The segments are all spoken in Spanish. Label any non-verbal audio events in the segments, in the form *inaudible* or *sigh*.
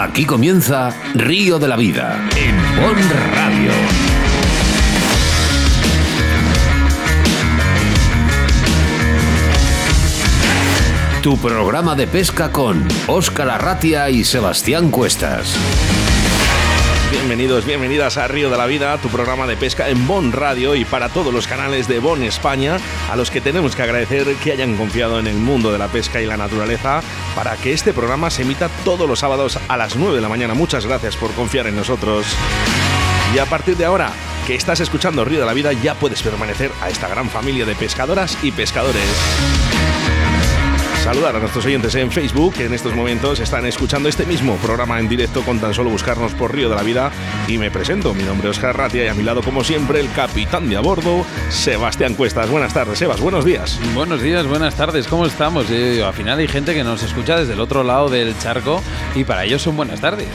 Aquí comienza Río de la Vida en Bon Radio. Tu programa de pesca con Óscar Arratia y Sebastián Cuestas. Bienvenidos, bienvenidas a Río de la Vida, tu programa de pesca en Bon Radio y para todos los canales de Bon España, a los que tenemos que agradecer que hayan confiado en el mundo de la pesca y la naturaleza para que este programa se emita todos los sábados a las 9 de la mañana. Muchas gracias por confiar en nosotros. Y a partir de ahora, que estás escuchando Río de la Vida, ya puedes permanecer a esta gran familia de pescadoras y pescadores saludar a nuestros oyentes en Facebook que en estos momentos están escuchando este mismo programa en directo con tan solo buscarnos por Río de la Vida y me presento, mi nombre es Oscar Ratia y a mi lado como siempre el capitán de a bordo, Sebastián Cuestas. Buenas tardes, Sebas, buenos días. Buenos días, buenas tardes, ¿cómo estamos? Eh, al final hay gente que nos escucha desde el otro lado del charco y para ellos son buenas tardes.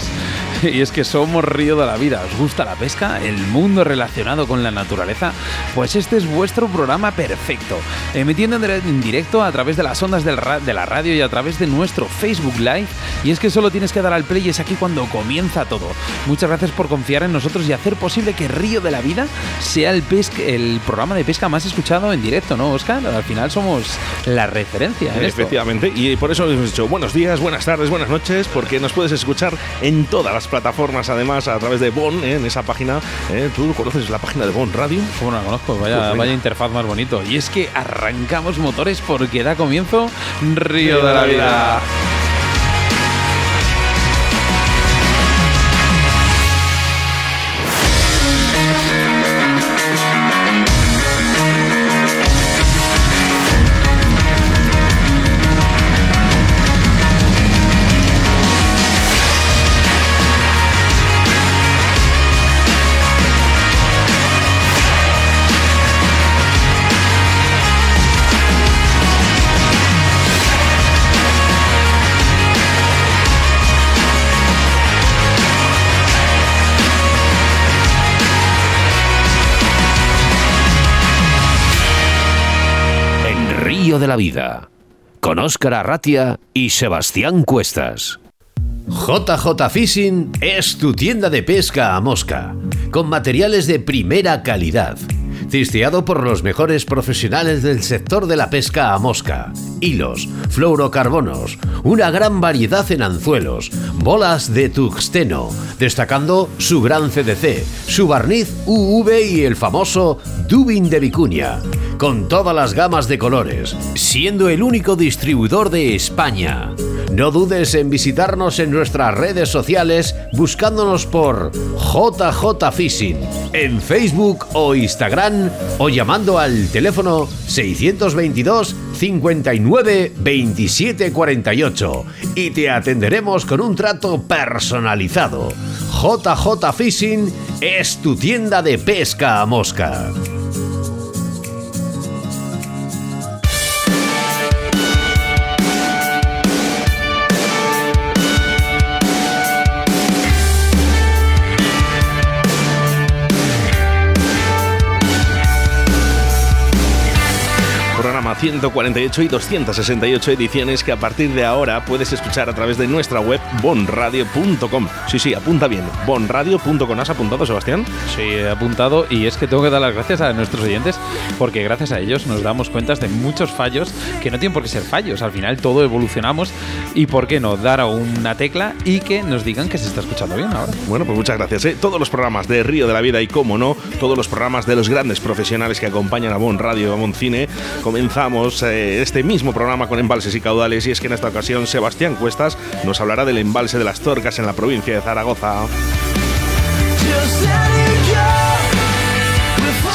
*laughs* Y es que somos Río de la Vida. ¿Os gusta la pesca? ¿El mundo relacionado con la naturaleza? Pues este es vuestro programa perfecto. Emitiendo en directo a través de las ondas de la radio y a través de nuestro Facebook Live. Y es que solo tienes que dar al play y es aquí cuando comienza todo. Muchas gracias por confiar en nosotros y hacer posible que Río de la Vida sea el, el programa de pesca más escuchado en directo, ¿no, Oscar? Al final somos la referencia. En Efectivamente. Y por eso hemos dicho buenos días, buenas tardes, buenas noches, porque nos puedes escuchar en todas las plataformas, además, a través de Bon, ¿eh? en esa página. ¿eh? ¿Tú conoces la página de Bon Radio? ¿Cómo no la conozco? Vaya, pues vaya interfaz más bonito. Y es que arrancamos motores porque da comienzo Río de la Vida. De la Vida, con Óscar Arratia y Sebastián Cuestas. JJ Fishing es tu tienda de pesca a mosca, con materiales de primera calidad cisteado por los mejores profesionales del sector de la pesca a mosca, hilos, fluorocarbonos, una gran variedad en anzuelos, bolas de tuxteno, destacando su gran CDC, su barniz UV y el famoso Dubin de Vicuña, con todas las gamas de colores, siendo el único distribuidor de España. No dudes en visitarnos en nuestras redes sociales buscándonos por JJ Fishing en Facebook o Instagram o llamando al teléfono 622 59 27 48 y te atenderemos con un trato personalizado. JJ Fishing es tu tienda de pesca a mosca. 148 y 268 ediciones que a partir de ahora puedes escuchar a través de nuestra web bonradio.com. Sí, sí, apunta bien, bonradio.com. ¿Has apuntado, Sebastián? Sí, he apuntado y es que tengo que dar las gracias a nuestros oyentes porque gracias a ellos nos damos cuenta de muchos fallos que no tienen por qué ser fallos. Al final todo evolucionamos y por qué no dar a una tecla y que nos digan que se está escuchando bien ahora. Bueno, pues muchas gracias. ¿eh? Todos los programas de Río de la Vida y, como no, todos los programas de los grandes profesionales que acompañan a Bon Radio, a Bon Cine, comenzamos eh, este mismo programa con embalses y caudales y es que en esta ocasión Sebastián Cuestas nos hablará del embalse de las Torcas en la provincia de Zaragoza.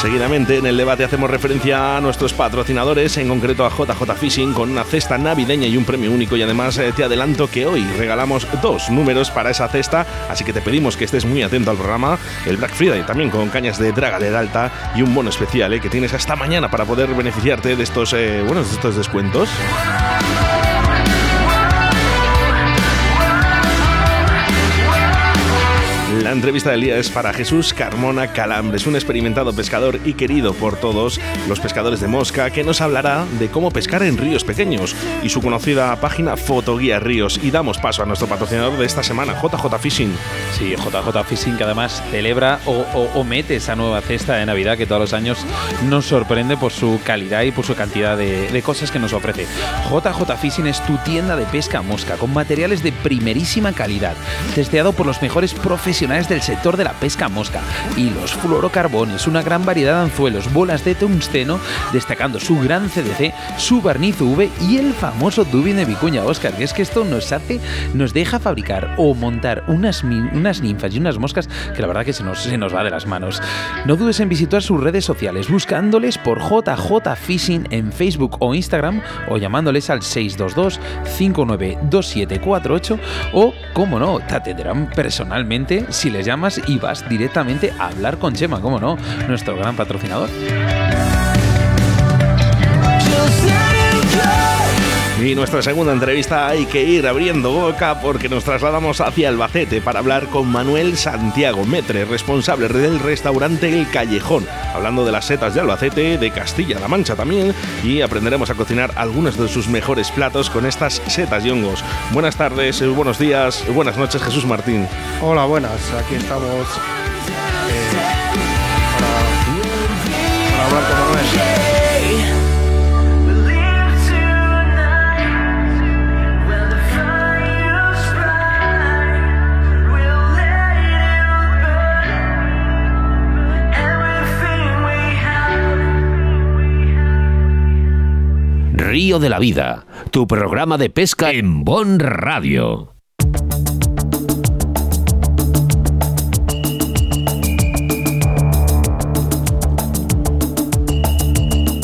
Seguidamente en el debate hacemos referencia a nuestros patrocinadores, en concreto a JJ Fishing, con una cesta navideña y un premio único. Y además eh, te adelanto que hoy regalamos dos números para esa cesta, así que te pedimos que estés muy atento al programa. El Black Friday también con cañas de draga de alta y un bono especial eh, que tienes hasta mañana para poder beneficiarte de estos, eh, de estos descuentos. La entrevista del día es para Jesús Carmona Calambres, un experimentado pescador y querido por todos los pescadores de mosca, que nos hablará de cómo pescar en ríos pequeños y su conocida página Fotoguía Ríos. Y damos paso a nuestro patrocinador de esta semana, JJ Fishing. Sí, JJ Fishing que además celebra o, mete esa nueva cesta de Navidad que todos los años nos sorprende por su calidad y por su cantidad de, de cosas que nos ofrece. JJ Fishing es tu tienda de pesca mosca con materiales de primerísima calidad, testeado por los mejores profesionales del sector de la pesca mosca y los fluorocarbones, una gran variedad de anzuelos, bolas de tungsteno, destacando su gran CDC, su barniz V y el famoso tubing de vicuña Oscar, que es que esto nos hace, nos deja fabricar o montar unas, unas ninfas y unas moscas que la verdad que se nos, se nos va de las manos. No dudes en visitar sus redes sociales buscándoles por JJ Fishing en Facebook o Instagram o llamándoles al 622 592748 o, como no, te atenderán personalmente si les llamas y vas directamente a hablar con Chema, como no, nuestro gran patrocinador. Y nuestra segunda entrevista hay que ir abriendo boca porque nos trasladamos hacia Albacete para hablar con Manuel Santiago Metre, responsable del restaurante El Callejón, hablando de las setas de Albacete, de Castilla-La Mancha también, y aprenderemos a cocinar algunos de sus mejores platos con estas setas y hongos. Buenas tardes, buenos días, buenas noches, Jesús Martín. Hola, buenas, aquí estamos eh, para, hablar con Manuel. Río de la Vida, tu programa de pesca en Bon Radio.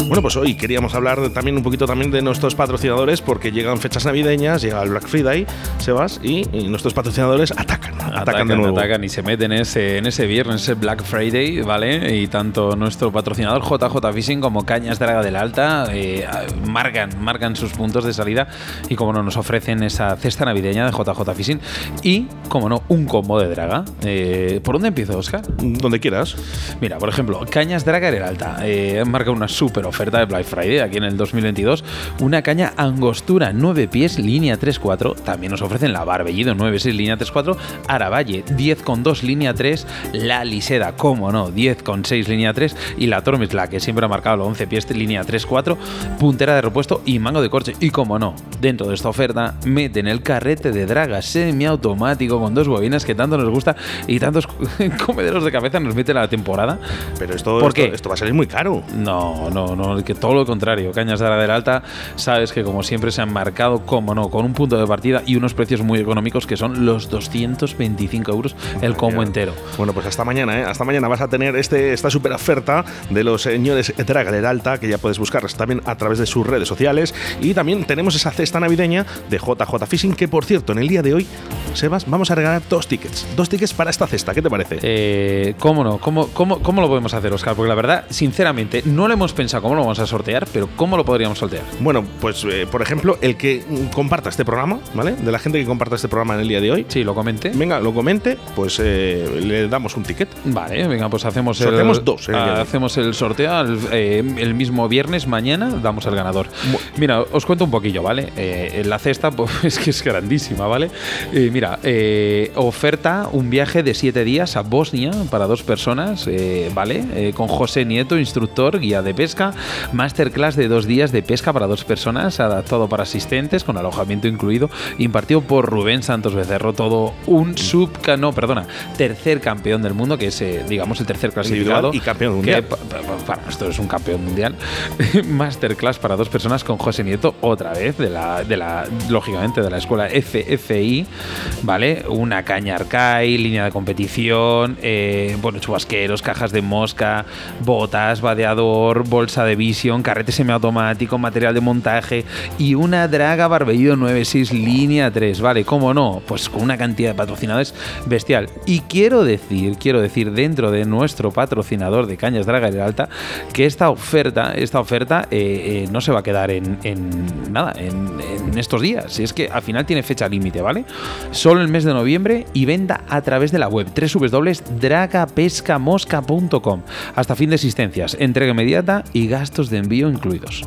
Bueno, pues hoy queríamos hablar también un poquito también de nuestros patrocinadores porque llegan fechas navideñas, llega el Black Friday, Sebas, y, y nuestros patrocinadores atacan, atacan, de nuevo. Atacan y se meten en ese, en ese viernes, ese Black Friday, ¿vale? Y tanto nuestro patrocinador JJ Fishing como Cañas Draga del Alta eh, marcan, marcan sus puntos de salida y como no nos ofrecen esa cesta navideña de JJ Fishing y, como no, un combo de draga. Eh, ¿Por dónde empiezo, Oscar? Donde quieras. Mira, por ejemplo, Cañas Draga del Alta eh, marca una súper oferta de Black Friday aquí en el 2022. Una caña angostura 9 pies, línea 3-4. También nos ofrecen la Barbellido 9-6, línea 3-4. Aravalle 10,2, línea 3. La Liseda, como no, 10,6, línea 3. Y la Tormes, la que siempre ha marcado los 11 pies, línea 3-4. Puntera de repuesto y mango de corche. Y como no, dentro de esta oferta meten el carrete de draga semiautomático con dos bobinas que tanto nos gusta y tantos *laughs* comederos de cabeza nos meten a la temporada. Pero esto, ¿Por qué? esto va a salir muy caro. No, no, no que todo lo contrario. Cañas de la del Alta, sabes que como siempre se han marcado, como no, con un punto de partida y unos precios muy económicos que son los 225 euros el combo entero. Bueno, pues hasta mañana, ¿eh? Hasta mañana vas a tener este, esta super oferta de los señores Draga del Alta, que ya puedes buscarlas también a través de sus redes sociales. Y también tenemos esa cesta navideña de JJ Fishing, que por cierto, en el día de hoy, Sebas, vamos a regalar dos tickets. Dos tickets para esta cesta. ¿Qué te parece? Eh, ¿Cómo no? ¿Cómo, cómo, ¿Cómo lo podemos hacer, Oscar? Porque la verdad, sinceramente, no lo hemos pensado cómo lo vamos a sortear, pero ¿cómo lo podríamos sortear? Bueno, pues eh, por ejemplo, el que comparta este programa, ¿vale? De la gente que comparta este programa en el día de hoy. Sí, lo comente. Venga, lo comente, pues eh, le damos un ticket. Vale, venga, pues hacemos el. Hacemos dos. hacemos el sorteo el, eh, el, mismo viernes, mañana damos al ganador. Mira, os cuento un poquillo, ¿vale? la cesta, *laughs* pues es que es grandísima, ¿vale? mira, oferta un viaje de siete días a Bosnia para dos personas, ¿vale? con José Nieto, instructor, guía de pesca, masterclass de dos días de pesca para dos personas, adaptado para asistentes, con alojamiento incluido, impartido por Rubén Santos Becerro, todo un subcano, perdona, tercer campeón del mundo, que es, eh, digamos, el tercer clasificado. y campeón mundial. para esto es un campeón mundial. *laughs* masterclass para dos personas con José Nieto, otra vez, de la, de la lógicamente, de la escuela FFI, ¿vale? Una caña arcai, línea de competición, eh, bueno, chubasqueros, cajas de mosca, botas, vadeador, bolsa de de visión, carrete semiautomático, material de montaje y una Draga Barbellido 96 línea 3, ¿vale? ¿Cómo no? Pues con una cantidad de patrocinadores bestial. Y quiero decir, quiero decir dentro de nuestro patrocinador de Cañas Draga y Alta que esta oferta, esta oferta eh, eh, no se va a quedar en, nada, en, en estos días. Es que al final tiene fecha límite, ¿vale? Solo el mes de noviembre y venda a través de la web www.dragapescamosca.com hasta fin de existencias, entrega inmediata y gastos de envío incluidos.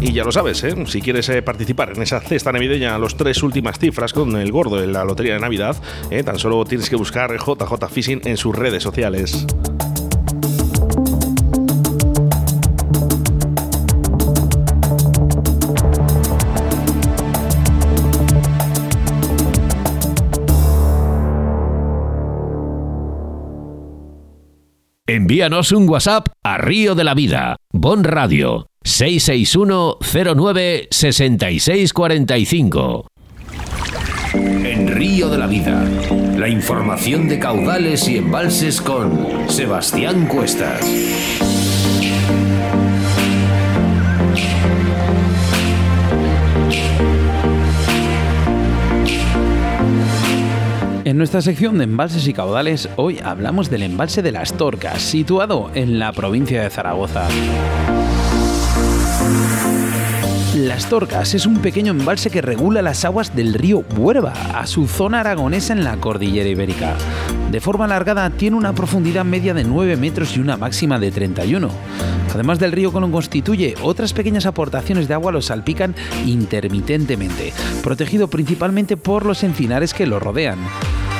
Y ya lo sabes, ¿eh? si quieres eh, participar en esa cesta navideña, los tres últimas cifras con el gordo en la lotería de Navidad, ¿eh? tan solo tienes que buscar JJ Fishing en sus redes sociales. Envíanos un WhatsApp a Río de la Vida, Bon Radio, 661 09 6645. En Río de la Vida, la información de caudales y embalses con Sebastián Cuestas. En nuestra sección de embalses y caudales, hoy hablamos del embalse de las Torcas, situado en la provincia de Zaragoza. Las Torcas es un pequeño embalse que regula las aguas del río Huerva a su zona aragonesa en la cordillera ibérica. De forma alargada tiene una profundidad media de 9 metros y una máxima de 31. Además del río que lo constituye, otras pequeñas aportaciones de agua lo salpican intermitentemente, protegido principalmente por los encinares que lo rodean.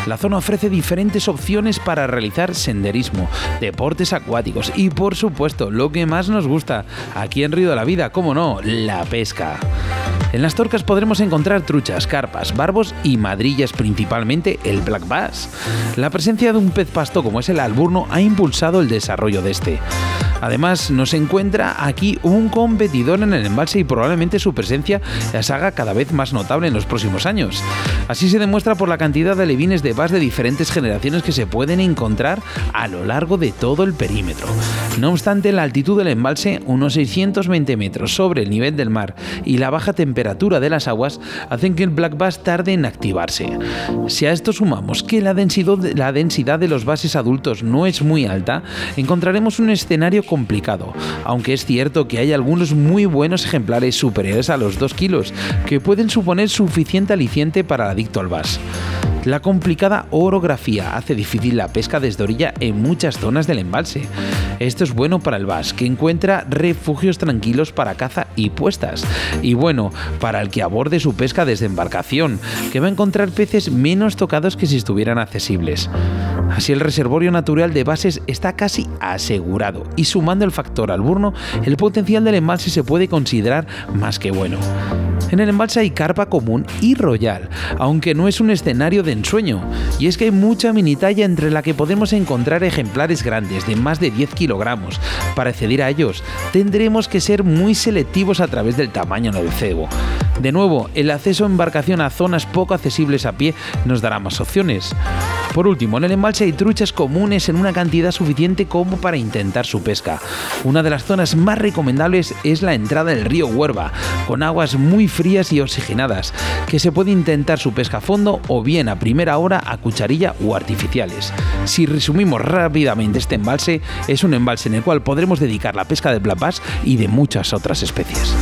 La zona ofrece diferentes opciones para realizar senderismo, deportes acuáticos y por supuesto lo que más nos gusta aquí en Río de la Vida, como no, la pesca. En las torcas podremos encontrar truchas, carpas, barbos y madrillas, principalmente el black bass. La presencia de un pez pasto como es el alburno ha impulsado el desarrollo de este. Además, nos encuentra aquí un competidor en el embalse y probablemente su presencia se haga cada vez más notable en los próximos años. Así se demuestra por la cantidad de levines de bass de diferentes generaciones que se pueden encontrar a lo largo de todo el perímetro. No obstante, la altitud del embalse, unos 620 metros sobre el nivel del mar, y la baja temperatura de las aguas hacen que el black bass tarde en activarse. Si a esto sumamos que la densidad, la densidad de los bases adultos no es muy alta, encontraremos un escenario complicado, aunque es cierto que hay algunos muy buenos ejemplares superiores a los 2 kilos, que pueden suponer suficiente aliciente para el adicto al bass. La complicada orografía hace difícil la pesca desde orilla en muchas zonas del embalse. Esto es bueno para el bass, que encuentra refugios tranquilos para caza y puestas. Y bueno, para el que aborde su pesca desde embarcación, que va a encontrar peces menos tocados que si estuvieran accesibles. Así el reservorio natural de bases está casi asegurado y sumando el factor alburno, el potencial del embalse se puede considerar más que bueno. En el embalse hay carpa común y royal, aunque no es un escenario de ensueño, y es que hay mucha mini talla entre la que podemos encontrar ejemplares grandes de más de 10 kilogramos. Para acceder a ellos, tendremos que ser muy selectivos a través del tamaño del cebo. De nuevo, el acceso a embarcación a zonas poco accesibles a pie nos dará más opciones. Por último, en el embalse hay truchas comunes en una cantidad suficiente como para intentar su pesca. Una de las zonas más recomendables es la entrada del río Huerva, con aguas muy frías y oxigenadas, que se puede intentar su pesca a fondo o bien a primera hora a cucharilla o artificiales. Si resumimos rápidamente este embalse, es un embalse en el cual podremos dedicar la pesca de black bass y de muchas otras especies.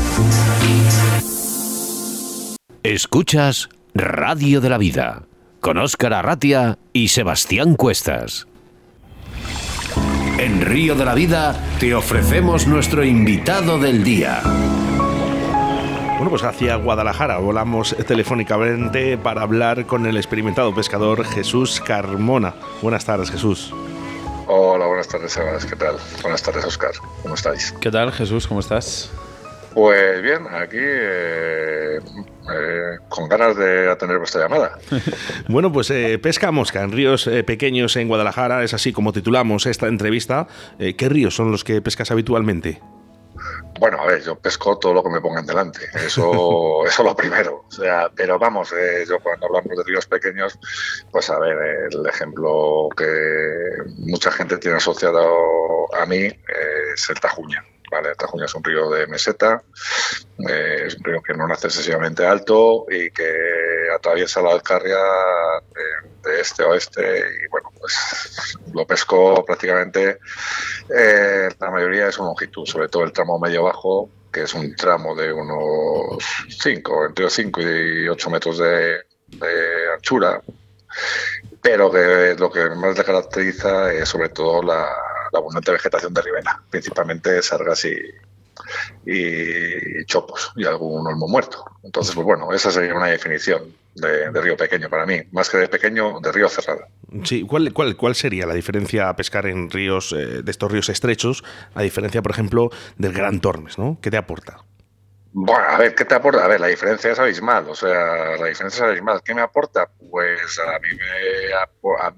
Escuchas Radio de la Vida con Óscar Arratia y Sebastián Cuestas. En Río de la Vida te ofrecemos nuestro invitado del día. Bueno, pues hacia Guadalajara volamos telefónicamente para hablar con el experimentado pescador Jesús Carmona. Buenas tardes, Jesús. Hola, buenas tardes, Sebas. ¿Qué tal? Buenas tardes, Oscar. ¿Cómo estáis? ¿Qué tal, Jesús? ¿Cómo estás? Pues bien, aquí eh, eh, con ganas de atender vuestra llamada. *laughs* bueno, pues eh, pesca mosca en ríos eh, pequeños en Guadalajara, es así como titulamos esta entrevista. Eh, ¿Qué ríos son los que pescas habitualmente? Bueno, a ver, yo pesco todo lo que me pongan delante, eso, *laughs* eso lo primero. O sea, pero vamos, eh, yo cuando hablamos de ríos pequeños, pues a ver, el ejemplo que mucha gente tiene asociado a mí eh, es el Tajuña. ¿Vale? Tajuña es un río de meseta, eh, es un río que no nace excesivamente alto y que atraviesa la Alcarria de, este a oeste y bueno, pues lo pesco prácticamente eh, la mayoría de su longitud, sobre todo el tramo medio-bajo, que es un tramo de unos 5, entre 5 y 8 metros de, de anchura, pero que lo que más le caracteriza es sobre todo la, abundante vegetación de ribera, principalmente sargas y, chopos y algún olmo muerto. Entonces, pues bueno, esa sería una definición de, río pequeño para mí, más que de pequeño, de río cerrado. Sí, ¿cuál, cuál, cuál sería la diferencia a pescar en ríos, eh, de estos ríos estrechos, a diferencia, por ejemplo, del Gran Tormes, ¿no? ¿Qué te aporta? Bueno, a ver, ¿qué te aporta? A ver, la diferencia es abismal, o sea, la diferencia es abismal. ¿Qué me aporta? Pues a mí me,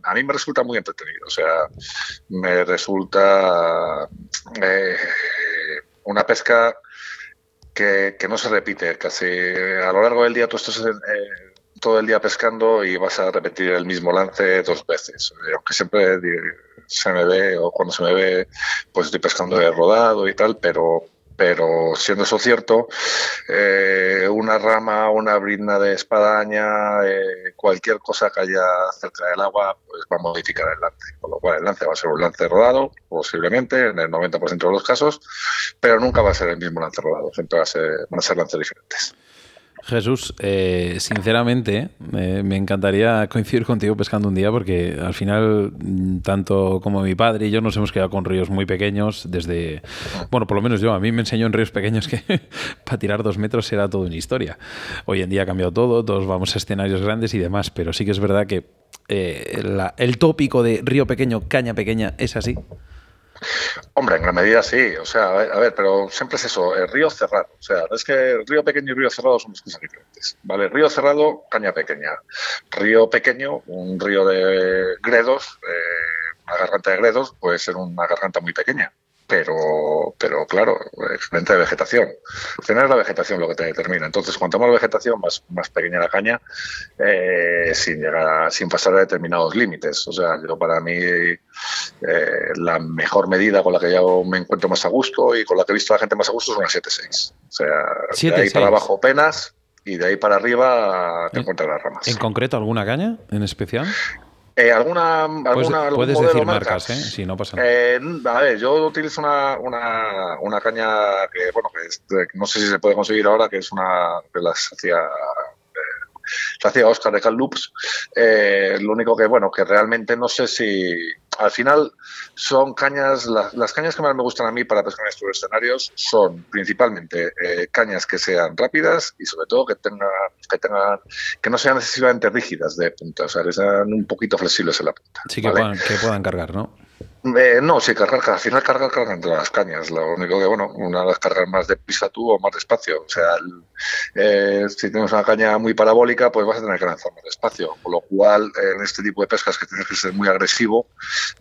a, mí me resulta muy entretenido, o sea, me resulta eh, una pesca que, no se repite casi a lo largo del día tú estás eh, todo el día pescando y vas a repetir el mismo lance dos veces, aunque siempre se me ve o cuando se me ve pues estoy pescando de rodado y tal, pero pero siendo eso cierto, eh, una rama, una brinda de espadaña, eh, cualquier cosa que haya cerca del agua, pues va a modificar el lance. Con lo cual el lance va a ser un lance rodado, posiblemente, en el 90% de los casos, pero nunca va a ser el mismo lance rodado, siempre va a ser, van a ser lances diferentes. Jesús, eh, sinceramente, me encantaría coincidir contigo pescando un día porque al final, mm, tanto como mi padre y yo nos hemos quedado con ríos muy pequeños desde, bueno, por lo menos yo, a mí me enseñó en ríos pequeños que *laughs* para tirar dos metros era todo una historia. Hoy en día ha cambiado todo, todos vamos a escenarios grandes y demás, pero sí que es verdad que eh, el tópico de río pequeño, caña pequeña, es así. Hombre, en gran medida sí, o sea, a ver, pero siempre es eso, el río cerrado, o sea, es que río pequeño y río cerrado son dos cosas diferentes, ¿vale? Río cerrado, caña pequeña, río pequeño, un río de gredos, eh, una garganta de gredos puede ser una garganta muy pequeña, pero, pero claro, excelente de vegetación. Tener la vegetación lo que te determina. Entonces, cuanto más vegetación, más, más pequeña la caña, eh, sin llegar sin pasar a determinados límites. O sea, yo para mí eh, la mejor medida con la que yo me encuentro más a gusto y con la que he visto a la gente más a gusto es una 7-6. O sea, de ahí para abajo penas y de ahí para arriba te encuentras las ramas. ¿En concreto alguna caña en especial? Eh, ¿Alguna, alguna puedes, decir marcas, ¿eh? Si no pasa nada. Eh, a ver, yo utilizo una, una, una caña que, bueno, que no sé si se puede conseguir ahora, que es una que las hacía hacía Oscar de Cal Loops. Eh, lo único que, bueno, que realmente no sé si al final son cañas, las, cañas que más me gustan a mí para pescar en estos escenarios son principalmente eh, cañas que sean rápidas y sobre todo que tengan, que tengan, que no sean excesivamente rígidas de punta, o sea, que sean un poquito flexibles en la punta. Sí, que, puedan, que puedan cargar, ¿no? Eh, no, sí, cargar, al final cargar, cargan entre las cañas. Lo único que, bueno, una vez cargar más de pisa tú o más despacio. O sea, eh, si tienes una caña muy parabólica, pues vas a tener que lanzar más despacio. Con lo cual, en este tipo de pescas que tienes que ser muy agresivo,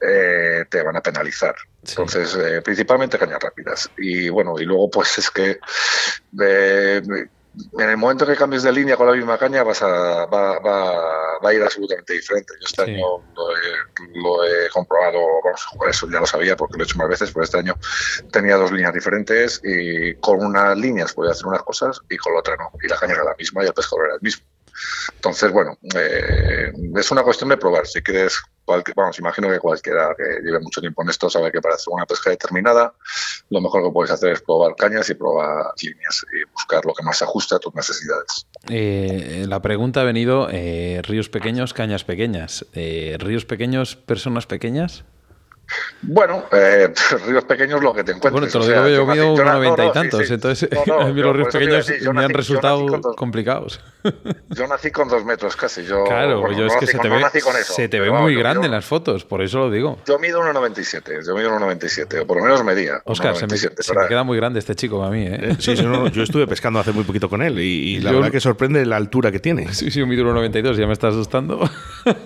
eh, te van a penalizar. Entonces, principalmente cañas rápidas. Y bueno, y luego, pues es que en el momento que cambies de línea con la misma caña vas a, va, va, va a ir absolutamente diferente. Yo este año lo he, comprobado, bueno, eso ya lo sabía porque lo he hecho más veces, pero este año tenía dos líneas diferentes y con unas líneas podía hacer unas cosas y con la otra no. Y la caña era la misma y el pescador era el mismo. Entonces, bueno, eh, es una cuestión de probar. Si quieres vamos, imagino que cualquiera que lleve mucho tiempo en esto sabe que para hacer una pesca determinada, lo mejor que puedes hacer es probar cañas y probar líneas y buscar lo que más se ajuste a tus necesidades. Eh, la pregunta ha venido, eh, ríos pequeños, cañas pequeñas. Eh, ¿Ríos pequeños, personas pequeñas? Bueno, eh, *laughs* ríos pequeños lo que te encuentras. Bueno, te lo digo, yo, mido unos noventa y tantos, entonces a mí los ríos pequeños me han resultado complicados. *laughs* Yo nací con dos metros casi. Yo, claro, yo es que se te ve, se te ve muy grande en las fotos, por eso lo digo. Yo mido 1,97, yo mido 1,97, o por lo menos medía. Oscar, se, me, se me, queda muy grande este chico a mí. ¿eh? eh sí, yo estuve pescando hace muy poquito con él y, la verdad que sorprende la altura que tiene. Sí, sí, yo mido 1,92, ya me estás asustando.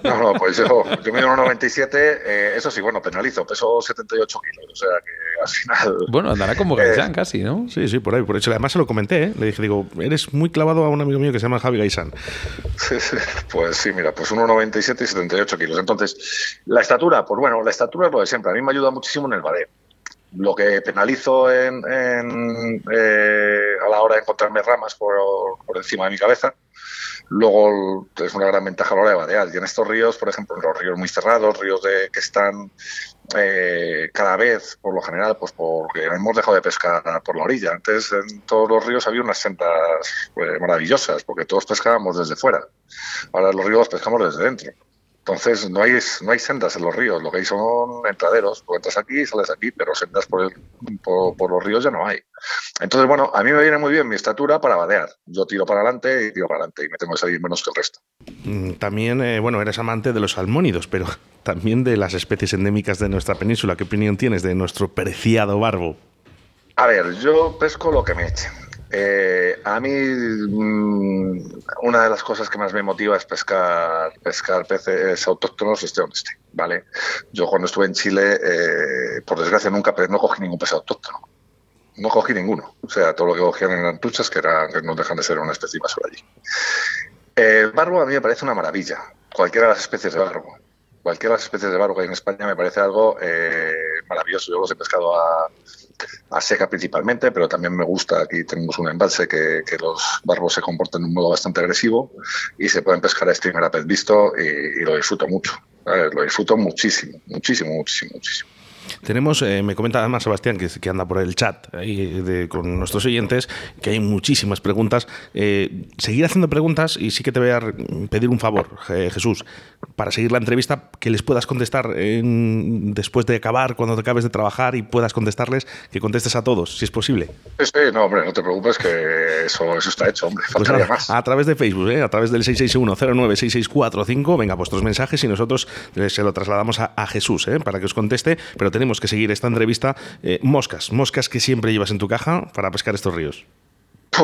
No, no, pues yo, yo mido 1,97, eh, eso sí, bueno, peso 78 kilos, o sea que al final... Bueno, andará como Gaisán casi, ¿no? Sí, sí, por ahí, por eso. Además se lo comenté, ¿eh? le dije, digo, eres muy clavado a un amigo mío que se llama Javi Gaisán. Pues sí, mira, pues 1,97 y 78 kilos. Entonces, la estatura, pues bueno, la estatura es lo de siempre. A mí me ayuda muchísimo en el badeo. lo que penalizo en, eh, a la hora de encontrarme ramas por, por, encima de mi cabeza, luego es una gran ventaja a la hora de vadear. Y en estos ríos, por ejemplo, en los ríos muy cerrados, ríos de, que están eh, cada vez, por lo general, pues porque hemos dejado de pescar por la orilla. Antes en todos los ríos había unas sendas pues, maravillosas, porque todos pescábamos desde fuera. Ahora los ríos pescamos desde dentro. Entonces no hay, no hay sendas en los ríos, lo que hay son entraderos. Tú entras aquí y sales aquí, pero sendas por, por, los ríos ya no hay. Entonces, bueno, a mí me viene muy bien mi estatura para vadear. Yo tiro para adelante y tiro para adelante y me tengo que salir menos que el resto. Mm, también, eh, bueno, eres amante de los salmónidos, pero *laughs* también de las especies endémicas de nuestra península. ¿Qué opinión tienes de nuestro preciado barbo? A ver, yo pesco lo que me echen. Eh, a mí mm, una de las cosas que más me motiva es pescar, pescar peces autóctonos, este donde esté, ¿vale? Yo cuando estuve en Chile, eh, por desgracia nunca no cogí ningún pez autóctono. No cogí ninguno. O sea, todo lo que cogían en antuchas, que, eran, no dejan de ser una especie más allí. El barbo a mí me parece una maravilla. Cualquiera de las especies de barbo. Cualquiera de las especies de barbo que hay en España me parece algo eh, maravilloso. Yo los he pescado a, a seca principalmente, pero también me gusta, aquí tenemos un embalse que, los barbos se comportan de un modo bastante agresivo y se pueden pescar a streamer a pez visto y, lo disfruto mucho, lo disfruto muchísimo, muchísimo, muchísimo, muchísimo. Tenemos, eh, me comenta además Sebastián, que, que, anda por el chat con nuestros oyentes, que hay muchísimas preguntas. Eh, seguir haciendo preguntas y sí que te voy a pedir un favor, Jesús, para seguir la entrevista, que les puedas contestar después de acabar, cuando te acabes de trabajar y puedas contestarles, que contestes a todos, si es posible. Sí, no, hombre, no te preocupes, que eso, eso está hecho, hombre. Pues a, más. a través de Facebook, ¿eh? a través del 661-096645, venga, vuestros mensajes y nosotros se lo trasladamos a, a Jesús para que os conteste, pero tenemos que seguir esta entrevista. Eh, moscas, moscas que siempre llevas en tu caja para pescar estos ríos.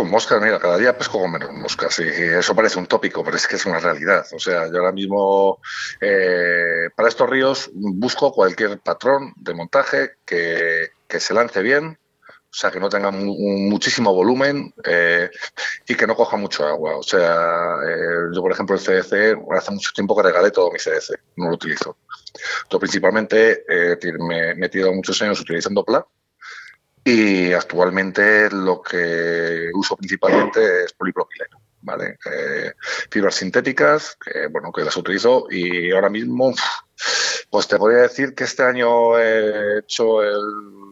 moscas, mira, cada día pesco con menos moscas y eso parece un tópico, pero es que es una realidad. O sea, yo ahora mismo eh, para estos ríos busco cualquier patrón de montaje que, que se lance bien, o sea, que no tenga muchísimo volumen eh, y que no coja mucho agua. O sea, yo, por ejemplo, el CDC, hace mucho tiempo que regalé todo mi CDC, no lo utilizo. Yo principalmente eh, me he metido muchos años utilizando PLA y actualmente lo que uso principalmente es polipropileno. ¿vale? Eh, fibras sintéticas, que, bueno, que las utilizo y ahora mismo, pues te podría decir que este año he hecho el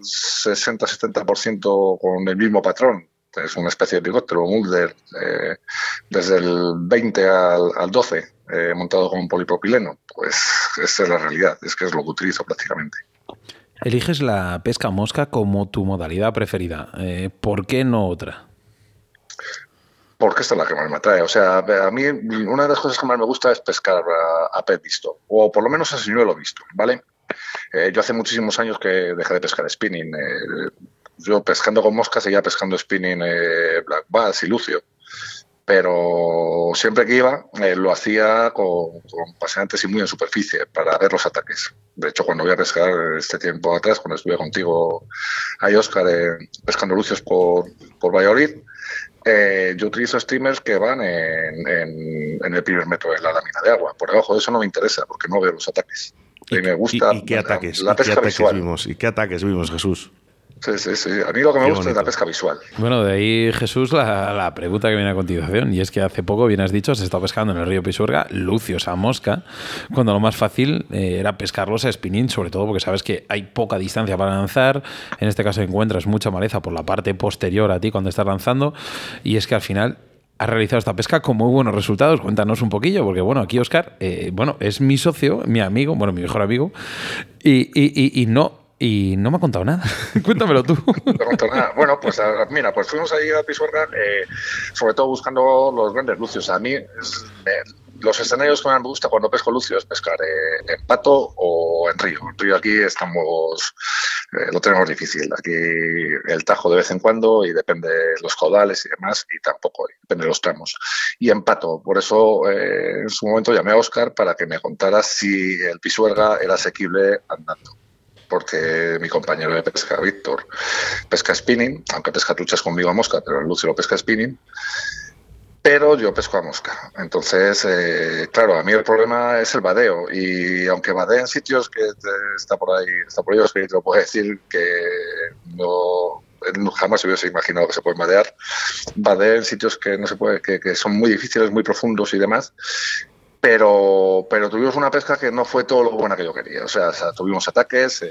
60-70% con el mismo patrón. Es una especie de helicóptero, Mulder, eh, desde el 20 al, al 12 eh, montado con polipropileno. Pues esa es la realidad, es que es lo que utilizo prácticamente. Eliges la pesca mosca como tu modalidad preferida. Eh, ¿Por qué no otra? Porque esta es la que más me atrae. O sea, a mí una de las cosas que más me gusta es pescar a, pez visto, o por lo menos a señuelo visto, ¿vale? Eh, yo hace muchísimos años que dejé de pescar spinning. Yo pescando con mosca seguía pescando spinning black bass y lucio pero siempre que iba eh, lo hacía con, paseantes y muy en superficie para ver los ataques. De hecho, cuando voy a pescar este tiempo atrás, cuando estuve contigo ahí, Oscar, eh, pescando lucios por, por Valladolid, eh, yo utilizo streamers que van en, el primer metro de la lámina de agua. Por debajo de eso no me interesa porque no veo los ataques. Y, me gusta ¿Y, qué ataques, la, pesca Vimos, ¿Y qué ataques vimos, Jesús? Sí, sí, sí. A mí lo que me gusta es la pesca visual. Bueno, de ahí, Jesús, la, pregunta que viene a continuación. Y es que hace poco, bien has dicho, has estado pescando en el río Pisuerga lucios a mosca, cuando lo más fácil eh, era pescarlos a spinning, sobre todo porque sabes que hay poca distancia para lanzar. En este caso encuentras mucha maleza por la parte posterior a ti cuando estás lanzando. Y es que al final has realizado esta pesca con muy buenos resultados. Cuéntanos un poquillo, porque bueno, aquí Oscar, eh, bueno, es mi socio, mi amigo, bueno, mi mejor amigo, y, y, y no y no me ha contado nada. *laughs* Cuéntamelo tú. no contado nada. Bueno, pues mira, pues fuimos ahí a Pisuerga, eh, sobre todo buscando los grandes lucios. A mí, los escenarios que me gusta cuando pesco lucio es pescar eh, en pato o en río. En río aquí estamos, eh, lo tenemos difícil. Aquí el tajo de vez en cuando y depende de los caudales y demás, y tampoco, depende de los tramos. Y en pato, por eso en su momento llamé a Oscar para que me contara si el Pisuerga era asequible andando porque mi compañero de pesca, Víctor, pesca spinning, aunque pesca truchas conmigo a mosca, pero el Lucio lo pesca spinning. pero yo pesco a mosca. Entonces, eh, claro, a mí el problema es el vadeo. Y aunque vadee en sitios que está por ahí, está por ahí te lo puedo decir que no jamás hubiese imaginado que se puede vadear. Vadeo en sitios que no se puede, que, que son muy difíciles, muy profundos y demás pero, pero tuvimos una pesca que no fue todo lo buena que yo quería. O sea, tuvimos ataques, eh,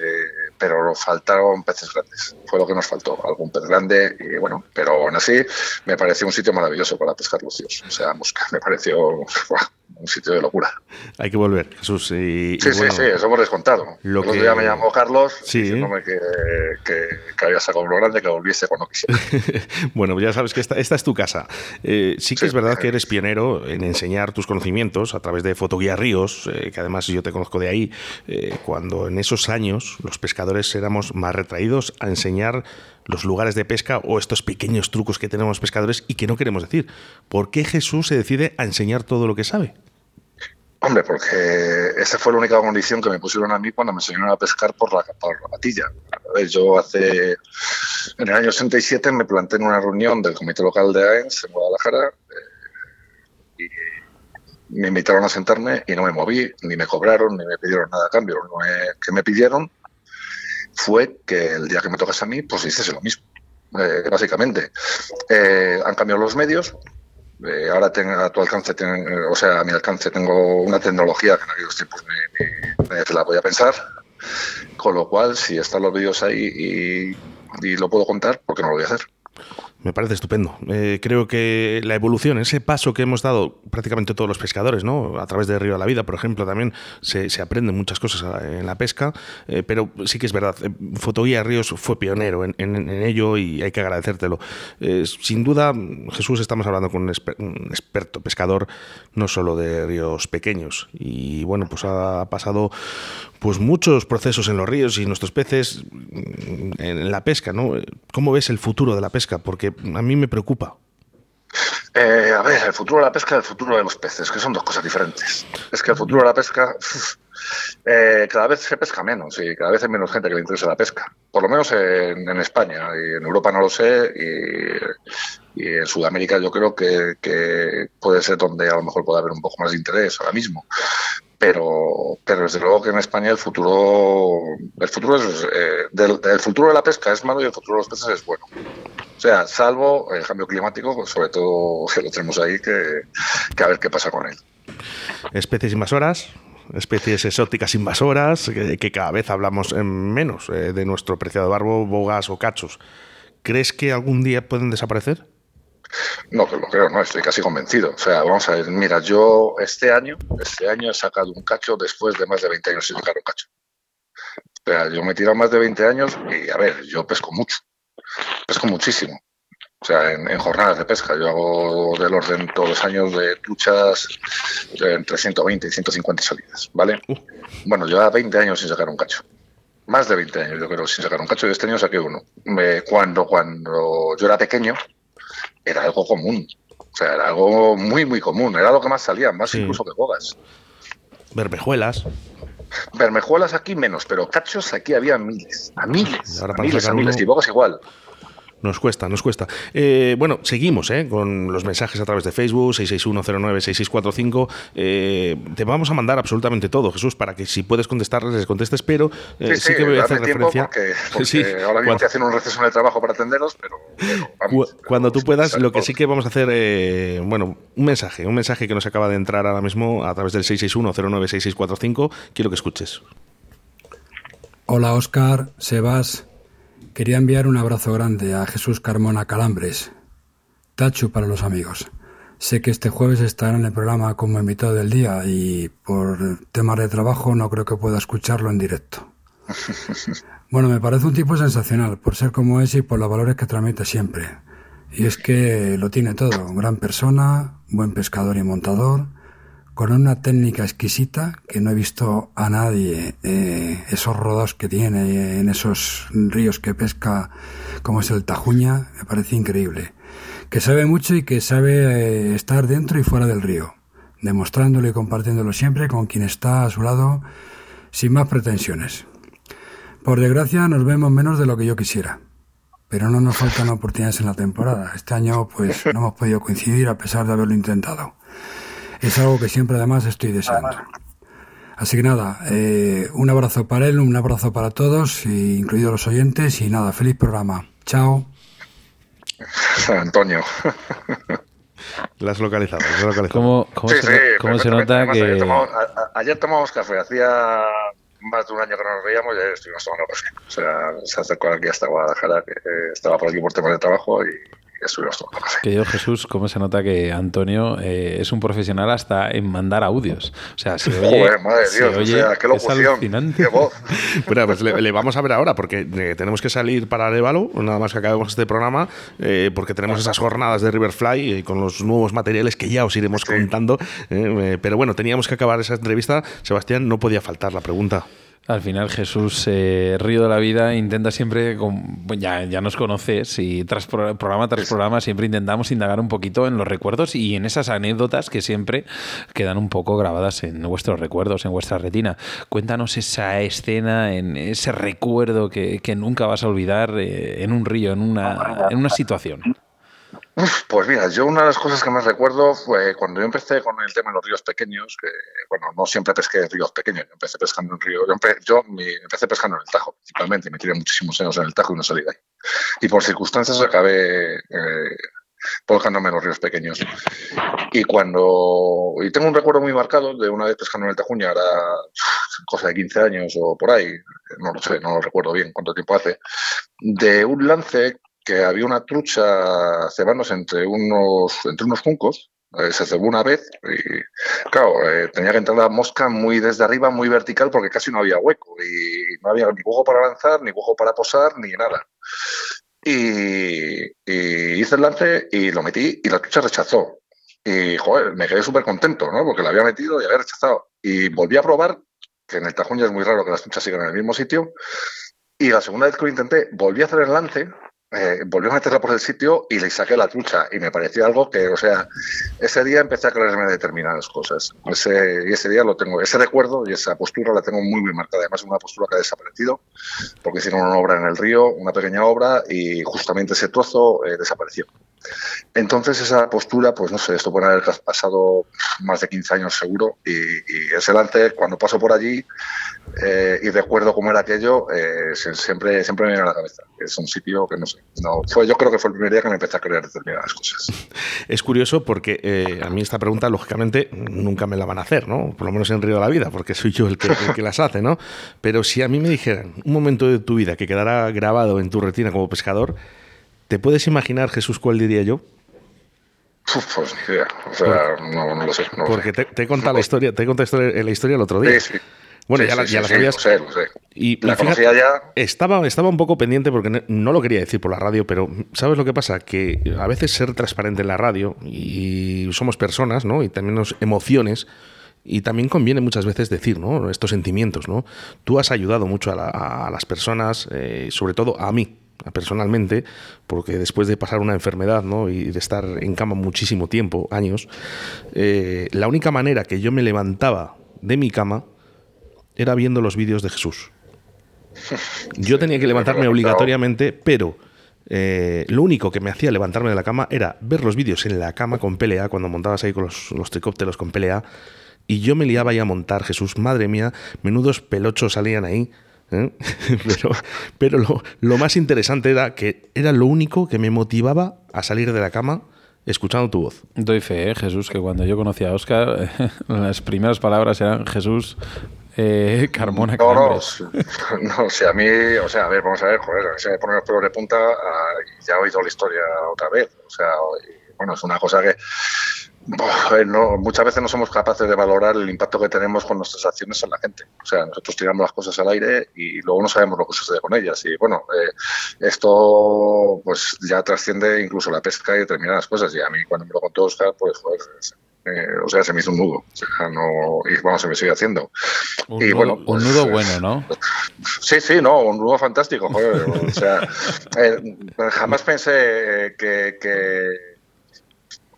pero nos faltaron peces grandes. Fue lo que nos faltó, algún pez grande. Y bueno, pero aún así me pareció un sitio maravilloso para pescar lucios. O sea, me pareció *laughs* un sitio de locura. Hay que volver, Jesús. Y, sí, sí, sí, eso hemos descontado. Lo El otro día me llamó Carlos sí. diciéndome que, que, había sacado uno grande, que volviese cuando quisiera. *laughs* bueno, ya sabes que esta, esta es tu casa. Eh, sí que es verdad que eres pionero en enseñar tus conocimientos a través de Fotoguía Ríos, eh, que además yo te conozco de ahí, eh, cuando en esos años los pescadores éramos más retraídos a enseñar los lugares de pesca o estos pequeños trucos que tenemos pescadores y que no queremos decir. ¿Por qué Jesús se decide a enseñar todo lo que sabe? Hombre, porque esa fue la única condición que me pusieron a mí cuando me enseñaron a pescar por la, por la patilla. yo hace, en el año 67 me planté en una reunión del comité local de AENS en Guadalajara eh, y me invitaron a sentarme y no me moví, ni me cobraron, ni me pidieron nada a cambio. Lo que me pidieron fue que el día que me tocase a mí, pues hiciese lo mismo, eh, básicamente. Eh, han cambiado los medios, eh, ahora tengo, a tu alcance, o sea, a mi alcance tengo una tecnología que en aquellos tiempos ni, te la voy a pensar, con lo cual, si están los vídeos ahí y, y lo puedo contar, ¿por qué no lo voy a hacer? Me parece estupendo. Eh, creo que la evolución, ese paso que hemos dado prácticamente todos los pescadores, ¿no? A través de Río de la Vida, por ejemplo, también se, aprenden muchas cosas en la pesca, eh, pero sí que es verdad, eh, Fotoguía Ríos fue pionero en, ello y hay que agradecértelo. sin duda, Jesús, estamos hablando con un, experto pescador, no solo de ríos pequeños. Y bueno, pues ha pasado pues muchos procesos en los ríos y nuestros peces en la pesca, ¿no? ¿Cómo ves el futuro de la pesca? Porque a mí me preocupa. Eh, a ver, el futuro de la pesca y el futuro de los peces, que son dos cosas diferentes. Es que el futuro de la pesca, eh, cada vez se pesca menos y cada vez hay menos gente que le interesa la pesca. Por lo menos en, España y en Europa no lo sé y, en Sudamérica yo creo que, que, puede ser donde a lo mejor puede haber un poco más de interés ahora mismo pero, pero desde luego que en España el futuro, el futuro eh, del, futuro de la pesca es malo y el futuro de los peces es bueno. O sea, salvo el cambio climático, pues sobre todo que lo tenemos ahí, que, a ver qué pasa con él. Especies invasoras, especies exóticas invasoras, que, cada vez hablamos menos eh, de nuestro preciado barbo, bogas o cachos. ¿Crees que algún día pueden desaparecer? No, que lo creo, no, estoy casi convencido. O sea, vamos a ver, mira, yo este año, este año he sacado un cacho después de más de 20 años sin sacar un cacho. O sea, yo me he tirado más de 20 años y, a ver, yo pesco mucho, pesco muchísimo. O sea, en, jornadas de pesca. Yo hago del orden todos los años de truchas entre 120 y 150 salidas, ¿vale? Uh. Bueno, yo 20 años sin sacar un cacho. Más de 20 años, yo creo, sin sacar un cacho. Y este año saqué uno. cuando, cuando yo era pequeño, era algo común. O sea, era algo muy, muy común. Era lo que más salía, más incluso que bogas. Bermejuelas. Bermejuelas aquí menos, pero cachos aquí había miles. A miles. a miles, a miles. Y bogas igual. Nos cuesta, nos cuesta. Eh, bueno, seguimos eh, con los mensajes a través de Facebook, 661096645. Eh, te vamos a mandar absolutamente todo, Jesús, para que si puedes contestarles, les contestes, pero eh, sí, que voy a hacer referencia. Porque, *laughs* ahora mismo estoy haciendo un receso en el trabajo para atenderos, pero. Cuando tú puedas, lo que sí que vamos a hacer, bueno, un mensaje, un mensaje que nos acaba de entrar ahora mismo a través del 661096645. Quiero que escuches. Hola, Oscar, Sebas. Quería enviar un abrazo grande a Jesús Carmona Calambres. Tachu para los amigos. Sé que este jueves estará en el programa como invitado del día y por temas de trabajo no creo que pueda escucharlo en directo. *laughs* Bueno, me parece un tipo sensacional por ser como es y por los valores que transmite siempre. Y es que lo tiene todo. Gran persona, buen pescador y montador, con una técnica exquisita que no he visto a nadie, eh, esos rodos que tiene en esos ríos que pesca como es el Tajuña, me parece increíble. Que sabe mucho y que sabe eh, estar dentro y fuera del río, demostrándolo y compartiéndolo siempre con quien está a su lado sin más pretensiones. Por desgracia nos vemos menos de lo que yo quisiera pero no nos faltan oportunidades en la temporada. Este año pues no hemos podido coincidir a pesar de haberlo intentado. Es algo que siempre además estoy deseando. Así que nada, eh, un abrazo para él, un abrazo para todos, incluidos los oyentes, y nada, feliz programa. Chao. *laughs* Antonio. Las localizado, ¿Cómo, cómo se, nota que... ayer tomamos café, hacía más de un año que no nos veíamos y ayer estuvimos tomando café. O sea, se acercó aquí hasta Guadalajara, que estaba por aquí por temas de trabajo y que yo, Jesús, ¿cómo se nota que Antonio eh, es un profesional hasta en mandar audios? O sea, se oye. madre Dios, o sea, qué locución. Qué voz. *laughs* bueno, pues le, vamos a ver ahora, porque eh, tenemos que salir para Arevalo, nada más que acabemos este programa, eh, porque tenemos esas jornadas de Riverfly con los nuevos materiales que ya os iremos contando. pero bueno, teníamos que acabar esa entrevista. Sebastián, no podía faltar la pregunta. Al final Jesús, eh, Río de la Vida, intenta siempre, ya, ya nos conoces, y tras programa tras programa siempre intentamos indagar un poquito en los recuerdos y en esas anécdotas que siempre quedan un poco grabadas en vuestros recuerdos, en vuestra retina. Cuéntanos esa escena, en ese recuerdo que, nunca vas a olvidar eh, en un río, en una, en una situación. Pues mira, yo una de las cosas que más recuerdo fue cuando yo empecé con el tema de los ríos pequeños, que bueno, no siempre pesqué en ríos pequeños, yo empecé pescando en río, yo, empecé pescando en el Tajo, principalmente, y me tiré muchísimos años en el Tajo y no salí de ahí. Y por circunstancias acabé eh, en los ríos pequeños. Y cuando, y tengo un recuerdo muy marcado de una vez pescando en el Tajuña, era cosa de 15 años o por ahí, no lo sé, no lo recuerdo bien cuánto tiempo hace, de un lance que había una trucha cebándose entre unos, entre unos juncos, eh, se cebó una vez y, claro, eh, tenía que entrar la mosca muy desde arriba, muy vertical, porque casi no había hueco y no había ni hueco para lanzar, ni hueco para posar, ni nada. Y, hice el lance y lo metí y la trucha rechazó. Y, joder, me quedé súper contento, ¿no? Porque la había metido y había rechazado. Y volví a probar, que en el Tajón ya es muy raro que las truchas sigan en el mismo sitio. Y la segunda vez que lo intenté, volví a hacer el lance eh, volvió a meterla por el sitio y le saqué la trucha. Y me pareció algo que, o sea, ese día empecé a creerme determinadas cosas. Ese, y ese día lo tengo, ese recuerdo y esa postura la tengo muy, muy marcada. Además, es una postura que ha desaparecido, porque hicieron una obra en el río, una pequeña obra, y justamente ese trozo eh, desapareció. Entonces, esa postura, pues no sé, esto puede haber pasado más de 15 años seguro. Y, y ese lance, cuando paso por allí, eh, y recuerdo cómo era aquello, eh, siempre, siempre me viene a la cabeza. Es un sitio que no sé. No, fue, yo creo que fue el primer día que me empecé a creer determinadas cosas. Es curioso porque eh, a mí esta pregunta, lógicamente, nunca me la van a hacer, ¿no? Por lo menos en Río de la Vida, porque soy yo el que, el que las hace, ¿no? Pero si a mí me dijeran un momento de tu vida que quedará grabado en tu retina como pescador, ¿te puedes imaginar, Jesús, cuál diría yo? pues ni idea. O sea, no, no, lo sé. porque Te, te, he contado la historia, te he contado la historia el otro día. Sí, sí. Bueno, ya, la, ya sabías. sé, lo sé. Y, la conocía ya. Estaba, estaba un poco pendiente porque no lo quería decir por la radio, pero ¿sabes lo que pasa? Que a veces ser transparente en la radio y somos personas, ¿no? Y también nos emociones. Y también conviene muchas veces decir, ¿no? Estos sentimientos, ¿no? Tú has ayudado mucho a, las personas, eh, sobre todo a mí, personalmente, porque después de pasar una enfermedad ¿no? y de estar en cama muchísimo tiempo, años, eh, la única manera que yo me levantaba de mi cama era viendo los vídeos de Jesús. *laughs* Yo tenía que levantarme obligatoriamente, pero eh, lo único que me hacía levantarme de la cama era ver los vídeos en la cama con PLA, cuando montabas ahí con los, los tricópteros con PLA, y yo me liaba ya a montar, Jesús, madre mía, menudos pelochos salían ahí. ¿Eh? *laughs* pero, pero lo, lo, más interesante era que era lo único que me motivaba a salir de la cama escuchando tu voz. Doy fe, ¿eh, Jesús, que cuando yo conocí a Oscar, *laughs* las primeras palabras eran Jesús, eh, Carmona no, no, *laughs* no, o sea, a mí, o sea, a ver, vamos a ver, joder, se me ponen los pelos de punta ah, y ya he oído la historia otra vez. O sea, bueno, es una cosa que no, muchas veces no somos capaces de valorar el impacto que tenemos con nuestras acciones en la gente. O sea, nosotros tiramos las cosas al aire y luego no sabemos lo que sucede con ellas. Y bueno, eh, esto pues ya trasciende incluso la pesca y determinadas cosas. Y a mí cuando me lo contó Oscar, pues joder, eh, o sea, se me hizo un nudo. O sea, no, y bueno, se me sigue haciendo. Un, y, nudo, bueno, un pues, nudo bueno, ¿no? *laughs* Sí, sí, no, un nudo fantástico. Joder, o sea, eh, jamás pensé que, que,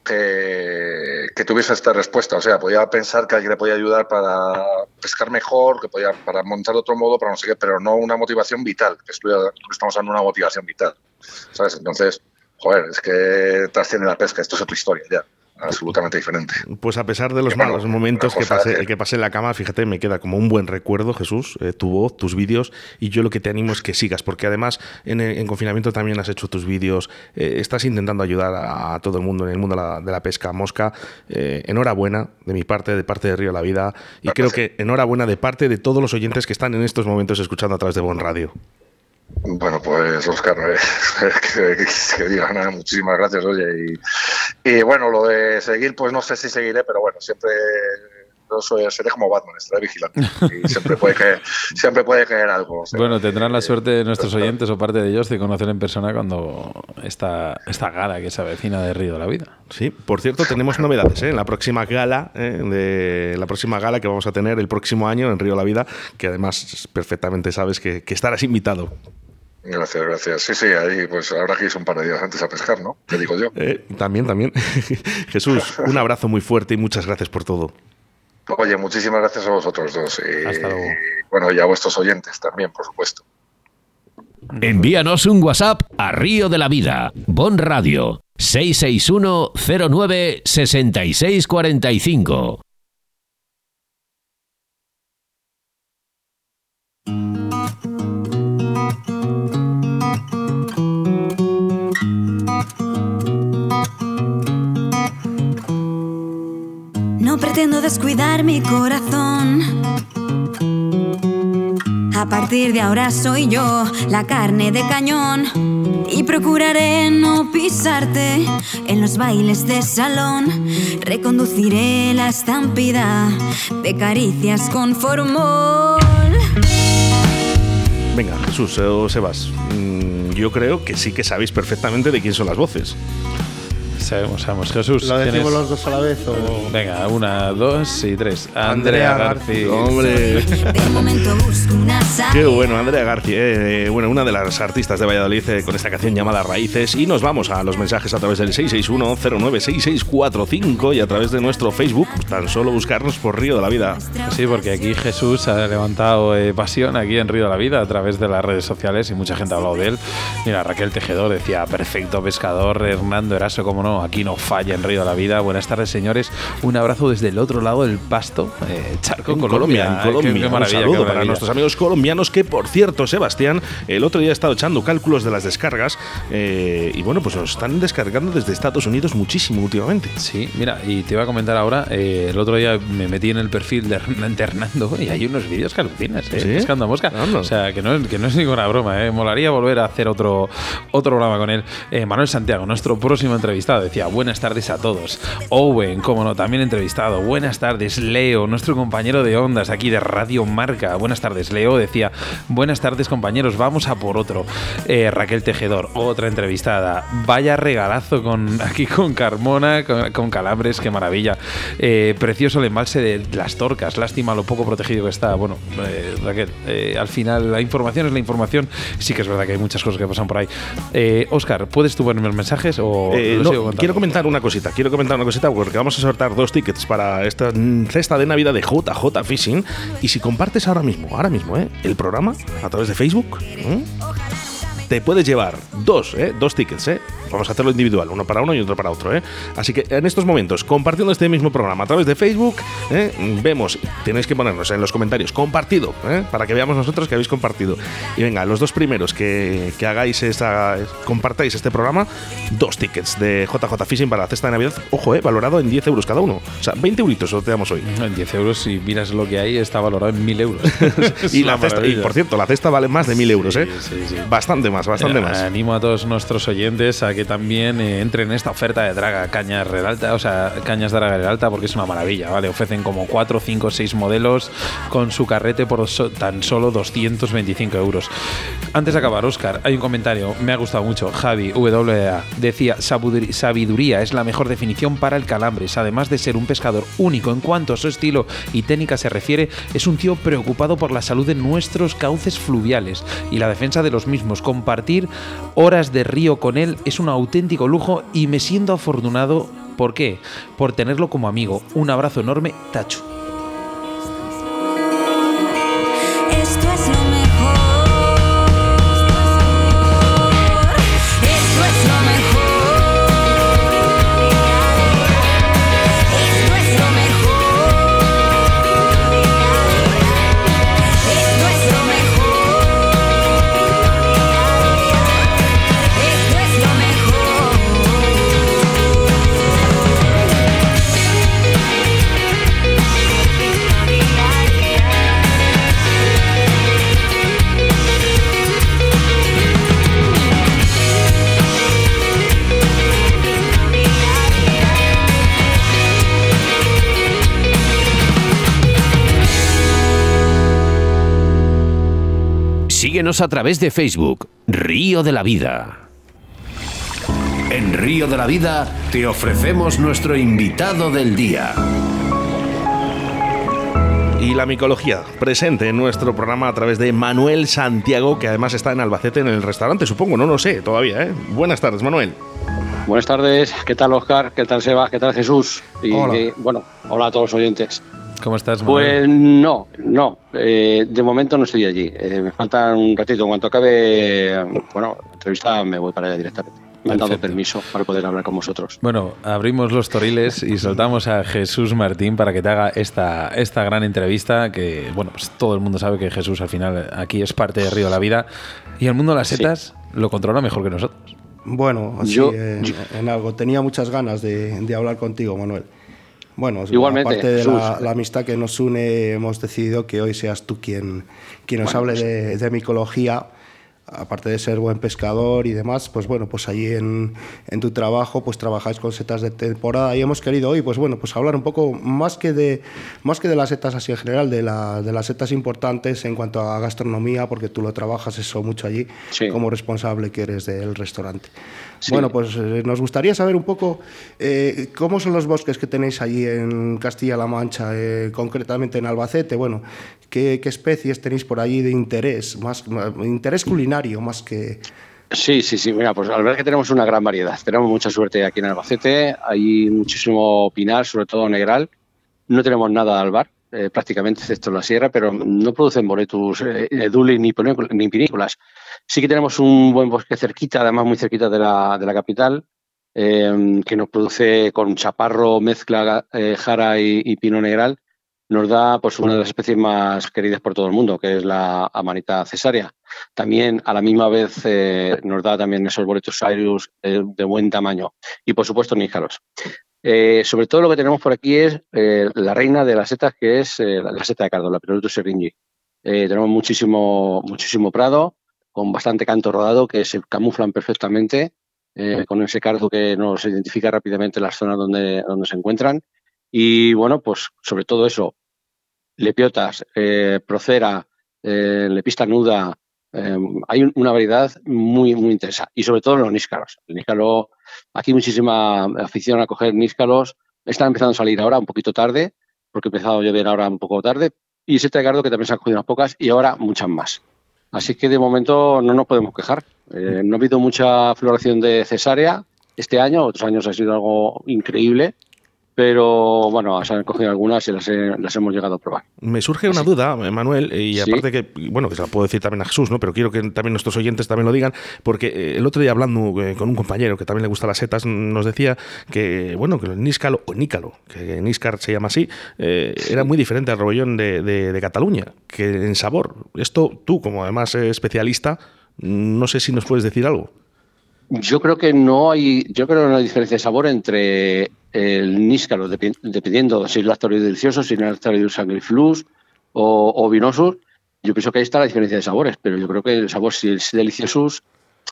que tuviese esta respuesta. O sea, podía pensar que alguien le podía ayudar para pescar mejor, que podía para montar de otro modo, para no sé qué, pero no una motivación vital. Que estamos dando una motivación vital. ¿Sabes? Entonces, joder, es que trasciende la pesca. Esto es otra historia ya absolutamente diferente. Pues a pesar de los malos momentos que pasé, que... pasé en la cama, fíjate, me queda como un buen recuerdo, Jesús, eh, tu voz, tus vídeos, y yo lo que te animo es que sigas, porque además en, confinamiento también has hecho tus vídeos, eh, estás intentando ayudar a, todo el mundo en el mundo de la, pesca mosca. Eh, enhorabuena de mi parte, de parte de Río La Vida, y creo que enhorabuena de parte de todos los oyentes que están en estos momentos escuchando a través de Bon Radio. Bueno, pues Oscar, *laughs* eh, que, que, diga nada, muchísimas gracias, oye. Y, bueno, lo de seguir, pues no sé si seguiré, pero bueno, siempre yo soy, seré como Batman, estaré vigilante. Y siempre puede caer, siempre puede caer algo. bueno, tendrán la suerte de nuestros oyentes o parte de ellos de conocer en persona cuando esta, esta gala que se avecina de Río de la Vida. Sí, por cierto, tenemos novedades ¿eh? en la próxima gala, ¿eh? de la próxima gala que vamos a tener el próximo año en Río de la Vida, que además perfectamente sabes que, que estarás invitado. Gracias, gracias. Sí, sí, ahí pues habrá que ir un par de días antes a pescar, ¿no? Te digo yo. Eh, también, también. *laughs* Jesús, un abrazo muy fuerte y muchas gracias por todo. Oye, muchísimas gracias a vosotros dos. Y, Hasta luego. Bueno, y a vuestros oyentes también, por supuesto. Envíanos un WhatsApp a Río de la Vida, Bon Radio, 661 09 6645. Pretendo descuidar mi corazón. A partir de ahora soy yo la carne de cañón y procuraré no pisarte en los bailes de salón. Reconduciré la estampida de caricias con formol. Venga, Jesús o Sebas, mm, yo creo que sí que sabéis perfectamente de quién son las voces. Sabemos, sabemos. Jesús. ¿Lo decimos los dos a la vez? O... Venga, una, dos y tres. Andrea, García. Hombre. Qué bueno, Andrea García. Eh, bueno, una de las artistas de Valladolid eh, con esta canción llamada Raíces. Y nos vamos a los mensajes a través del 661-096645 y a través de nuestro Facebook. Tan solo buscarnos por Río de la Vida. Sí, porque aquí Jesús ha levantado eh, pasión aquí en Río de la Vida a través de las redes sociales y mucha gente ha hablado de él. Mira, Raquel Tejedor decía, perfecto pescador, Hernando Eraso, como no, aquí no falla en Río de la Vida. Buenas tardes, señores. Un abrazo desde el otro lado del pasto, eh, Charco, en Colombia. Colombia. un saludo para nuestros amigos colombianos que, por cierto, Sebastián, el otro día ha estado echando cálculos de las descargas eh, y bueno, pues nos están descargando desde Estados Unidos muchísimo últimamente. Sí, mira, y te iba a comentar ahora, eh, el otro día me metí en el perfil de Hernando y hay unos vídeos que alucinas, ¿eh? ¿Sí? mosca. O sea, que no, es, que no es ninguna broma, ¿eh? Molaría volver a hacer otro, otro programa con él. Manuel Santiago, nuestro próximo entrevistado, decía, buenas tardes a todos. Owen, como no, también entrevistado. Buenas tardes, Leo, nuestro compañero de ondas aquí de Radio Marca. Buenas tardes, Leo. Decía, buenas tardes, compañeros, vamos a por otro. Eh, Raquel Tejedor, otra entrevistada. Vaya regalazo con aquí con Carmona, con, Calambres, qué maravilla. Eh, precioso el embalse de las torcas. Lástima lo poco protegido que está. Bueno, eh, Raquel, al final la información es la información. Sí que es verdad que hay muchas cosas que pasan por ahí. Oscar, ¿puedes tú ponerme los mensajes o no, quiero comentar una cosita, quiero comentar una cosita porque vamos a sortear dos tickets para esta cesta de Navidad de JJ Fishing y si compartes ahora mismo, ahora mismo, ¿eh? el programa a través de Facebook, ¿eh? te puedes llevar dos, ¿eh? dos tickets, ¿eh? Vamos a hacerlo individual, uno para uno y otro para otro. ¿eh? Así que en estos momentos, compartiendo este mismo programa a través de Facebook, ¿eh? vemos, tenéis que ponernos en los comentarios, compartido, ¿eh? para que veamos nosotros que habéis compartido. Y venga, los dos primeros que, que hagáis esta, compartáis este programa, dos tickets de JJ Fishing para la cesta de Navidad, ojo, ¿eh? valorado en 10 euros cada uno. O sea, 20 euritos os damos hoy. En 10 euros, si miras lo que hay, está valorado en 1000 euros. *laughs* *laughs* y, la cesta, y por cierto, la cesta vale más de 1000 euros, ¿eh? Bastante más, bastante más. Animo a todos nuestros oyentes a que también eh, entren en esta oferta de Draga Cañas Red Alta, o sea, Cañas Draga Red Alta, porque es una maravilla, ¿vale? Ofrecen como 4, 5, 6 modelos con su carrete por tan solo 225 euros. Antes de acabar, Oscar, hay un comentario, me ha gustado mucho. Javi, WA, decía: sabiduría es la mejor definición para el calambres. Además de ser un pescador único en cuanto a su estilo y técnica se refiere, es un tío preocupado por la salud de nuestros cauces fluviales y la defensa de los mismos. Compartir horas de río con él es un auténtico lujo y me siento afortunado ¿Por qué? Por tenerlo como amigo. Un abrazo enorme, Tachu. Síguenos a través de Facebook, Río de la Vida. En Río de la Vida te ofrecemos nuestro invitado del día. Y la micología, presente en nuestro programa a través de Manuel Santiago, que además está en Albacete en el restaurante, supongo, no lo sé todavía. ¿eh? Buenas tardes, Manuel. Buenas tardes, ¿qué tal Oscar? ¿Qué tal Seba? ¿Qué tal Jesús? Y Hola. eh, bueno, hola a todos los oyentes. ¿Cómo estás, Manuel? Pues no, no, eh, de momento no estoy allí. Eh, me falta un ratito. En cuanto acabe, bueno, entrevista me voy para allá directamente. Me han dado Perfecto. permiso para poder hablar con vosotros. Bueno, abrimos los toriles y soltamos a Jesús Martín para que te haga esta, esta gran entrevista que, bueno, pues todo el mundo sabe que Jesús al final aquí es parte de Río de la Vida y el mundo de las Sí. setas lo controla mejor que nosotros. Bueno, sí, Yo- en, yo- en algo. Tenía muchas ganas de, de hablar contigo, Manuel. Bueno, Igualmente, aparte de la, la amistad que nos une, hemos decidido que hoy seas tú quien, quien nos Bueno, hable pues- de, de micología. Aparte de ser buen pescador y demás, pues bueno, pues allí en, en tu trabajo, pues trabajáis con setas de temporada y hemos querido hoy, pues bueno, pues hablar un poco más que de, más que de las setas así en general, de, la, de las setas importantes en cuanto a gastronomía, porque tú lo trabajas eso mucho allí, Sí. como responsable que eres del restaurante. Sí. Bueno, pues eh, nos gustaría saber un poco eh, cómo son los bosques que tenéis allí en Castilla-La Mancha, eh, concretamente en Albacete. Bueno, ¿qué, qué especies tenéis por allí de interés, más, más- interés culinario más que... Sí, sí, sí. Mira, pues la verdad es que tenemos una gran variedad. Tenemos mucha suerte aquí en Albacete. Hay muchísimo pinar, sobre todo negral. No tenemos nada de albar, eh, prácticamente, excepto en la sierra, pero no producen boletus, eh, edulis ni, ni pinículas. Sí que tenemos un buen bosque cerquita, además muy cerquita de la, capital, eh, que nos produce con chaparro, mezcla eh, jara y, pino negral. Nos da pues una de las especies más queridas por todo el mundo, que es la amanita cesárea. También a la misma vez eh, nos da también esos boletos Cyrus eh, de buen tamaño. Y por supuesto níjaros. Eh, sobre todo lo que tenemos por aquí es la reina de las setas, que es la, seta de cardo, la Pirolutus seringi. Tenemos muchísimo, muchísimo prado, con bastante canto rodado, que se camuflan perfectamente, eh, con ese cardo que nos identifica rápidamente las zonas donde, donde se encuentran. Y bueno, pues sobre todo eso, lepiotas, eh, procera, eh, lepista nuda, eh, hay un- una variedad muy, muy intensa. Y sobre todo los níscalos. El níscalo, aquí muchísima afición a coger níscalos. Están empezando a salir ahora un poquito tarde, porque ha empezado a llover ahora un poco tarde. Y de cardo que también se han cogido unas pocas y ahora muchas más. Así que de momento no nos podemos quejar. Eh, no ha habido mucha floración de cesárea este año, otros años ha sido algo increíble, pero bueno, se han cogido algunas y las, he- las hemos llegado a probar. Me surge una duda, Manuel, y Sí. aparte que, bueno, que se la puedo decir también a Jesús, ¿no? Pero quiero que también nuestros oyentes también lo digan, porque eh, el otro día hablando eh, con un compañero que también le gusta las setas, nos decía que, bueno, que el níscalo, o nícalo, que níscar se llama así, eh, era muy diferente al robollón de, de- de Cataluña, que en sabor. Esto, tú, como además eh, especialista, no sé si nos puedes decir algo. Yo creo que no hay, yo creo que no hay diferencia de sabor entre el níscalo, depi- dependiendo si es lactolio delicioso, si es lactolio sanguiflux o, o vinosus. Yo pienso que ahí está la diferencia de sabores, pero yo creo que el sabor, si es deliciosus,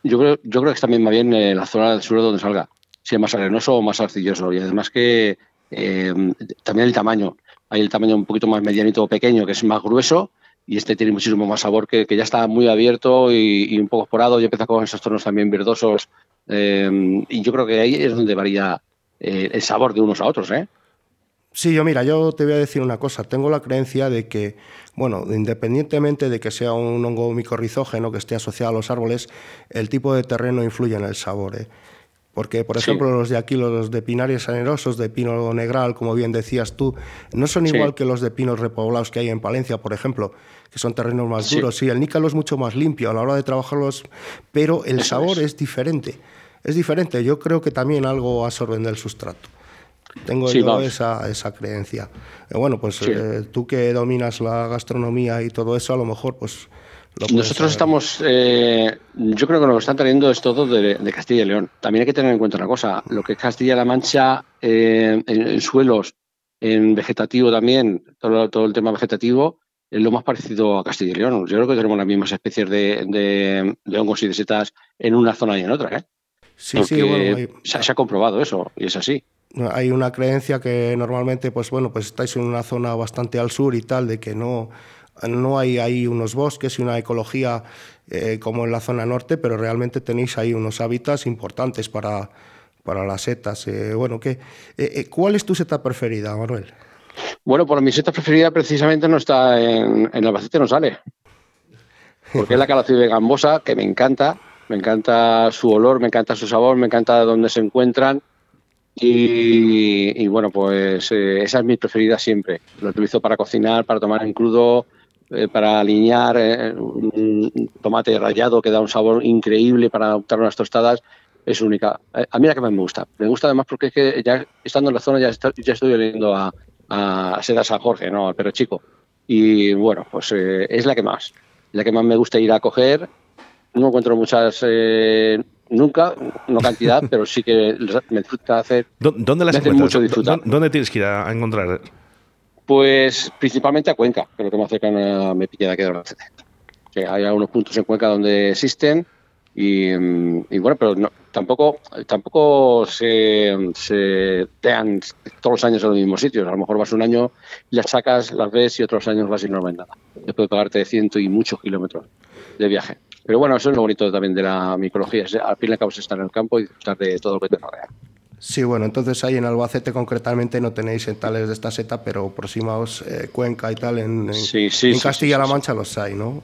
yo creo, yo creo que es también más bien eh, la zona del sur donde salga, si es más arenoso o más arcilloso. Y además que eh, también el tamaño, hay el tamaño un poquito más medianito o pequeño, que es más grueso, y este tiene muchísimo más sabor, que, que ya está muy abierto y, y un poco esporado, y empieza con esos tonos también verdosos. eh, y yo creo que ahí es donde varía eh, el sabor de unos a otros. ¿eh? Sí, yo mira, yo te voy a decir una cosa. Tengo la creencia de que, bueno, independientemente de que sea un hongo micorrizógeno que esté asociado a los árboles, el tipo de terreno influye en el sabor. ¿eh? Porque, por ejemplo, los de aquí, los de pinarios generosos, de pino negral, como bien decías tú, no son igual que los de pinos repoblados que hay en Palencia, por ejemplo, que son terrenos más duros. Sí, el nícalo es mucho más limpio a la hora de trabajarlos, pero el sabor es. diferente. Es diferente. Yo creo que también algo absorben del sustrato. Tengo yo esa, esa, creencia. Eh, bueno, pues eh, tú que dominas la gastronomía y todo eso, a lo mejor, pues nosotros estamos, eh, yo creo que lo que están trayendo es todo de, Castilla y León. También hay que tener en cuenta una cosa, lo que es Castilla-La Mancha eh, en, suelos, en vegetativo también, todo, el tema vegetativo, es lo más parecido a Castilla y León. Yo creo que tenemos las mismas especies de, hongos y de setas en una zona y en otra. ¿eh? Sí, sí, bueno, se, ha comprobado eso y es así hay una creencia que normalmente pues bueno pues estáis en una zona bastante al sur y tal de que no no hay ahí unos bosques y una ecología eh, como en la zona norte, pero realmente tenéis ahí unos hábitats importantes para, para las setas. Eh, bueno, ¿qué, eh, ¿cuál es tu seta preferida, Manuel? Bueno, por mi seta preferida precisamente no está en, en Albacete, no sale. Porque es la de gambosa, que me encanta. Me encanta su olor, me encanta su sabor, me encanta dónde se encuentran. Y, bueno, pues esa es mi preferida siempre. Lo utilizo para cocinar, para tomar en crudo, eh, para alinear eh, un tomate rallado que da un sabor increíble para adoptar unas tostadas es única. Eh, a mí la que más me gusta. Me gusta además porque es que ya estando en la zona ya, estoy oliendo a, a Seda San Jorge, ¿no? al perro chico. Y bueno, pues es la que más. La que más me gusta ir a coger. No encuentro muchas nunca, no cantidad, *laughs* pero sí que me disfruta hacer. ¿Dónde las encuentras? Mucho ¿Dónde tienes que ir a encontrar? Pues principalmente a Cuenca, que es lo que más cercano me pilla de aquí de Albacete. Que hay algunos puntos en Cuenca donde existen y, bueno, pero tampoco, tampoco se, se tean todos los años en los mismos sitios. A lo mejor vas un año y las sacas, las ves y otros años vas y no ves nada. Después de pagarte ciento y muchos kilómetros de viaje. Pero bueno, eso es lo bonito también de la micología. Al fin y al cabo es estar en el campo y disfrutar de todo lo que te rodea. Sí, bueno, entonces ahí en Albacete concretamente no tenéis tales de esta seta, pero aproximados eh, Cuenca y tal, en, en, Castilla-La Mancha los hay, ¿no?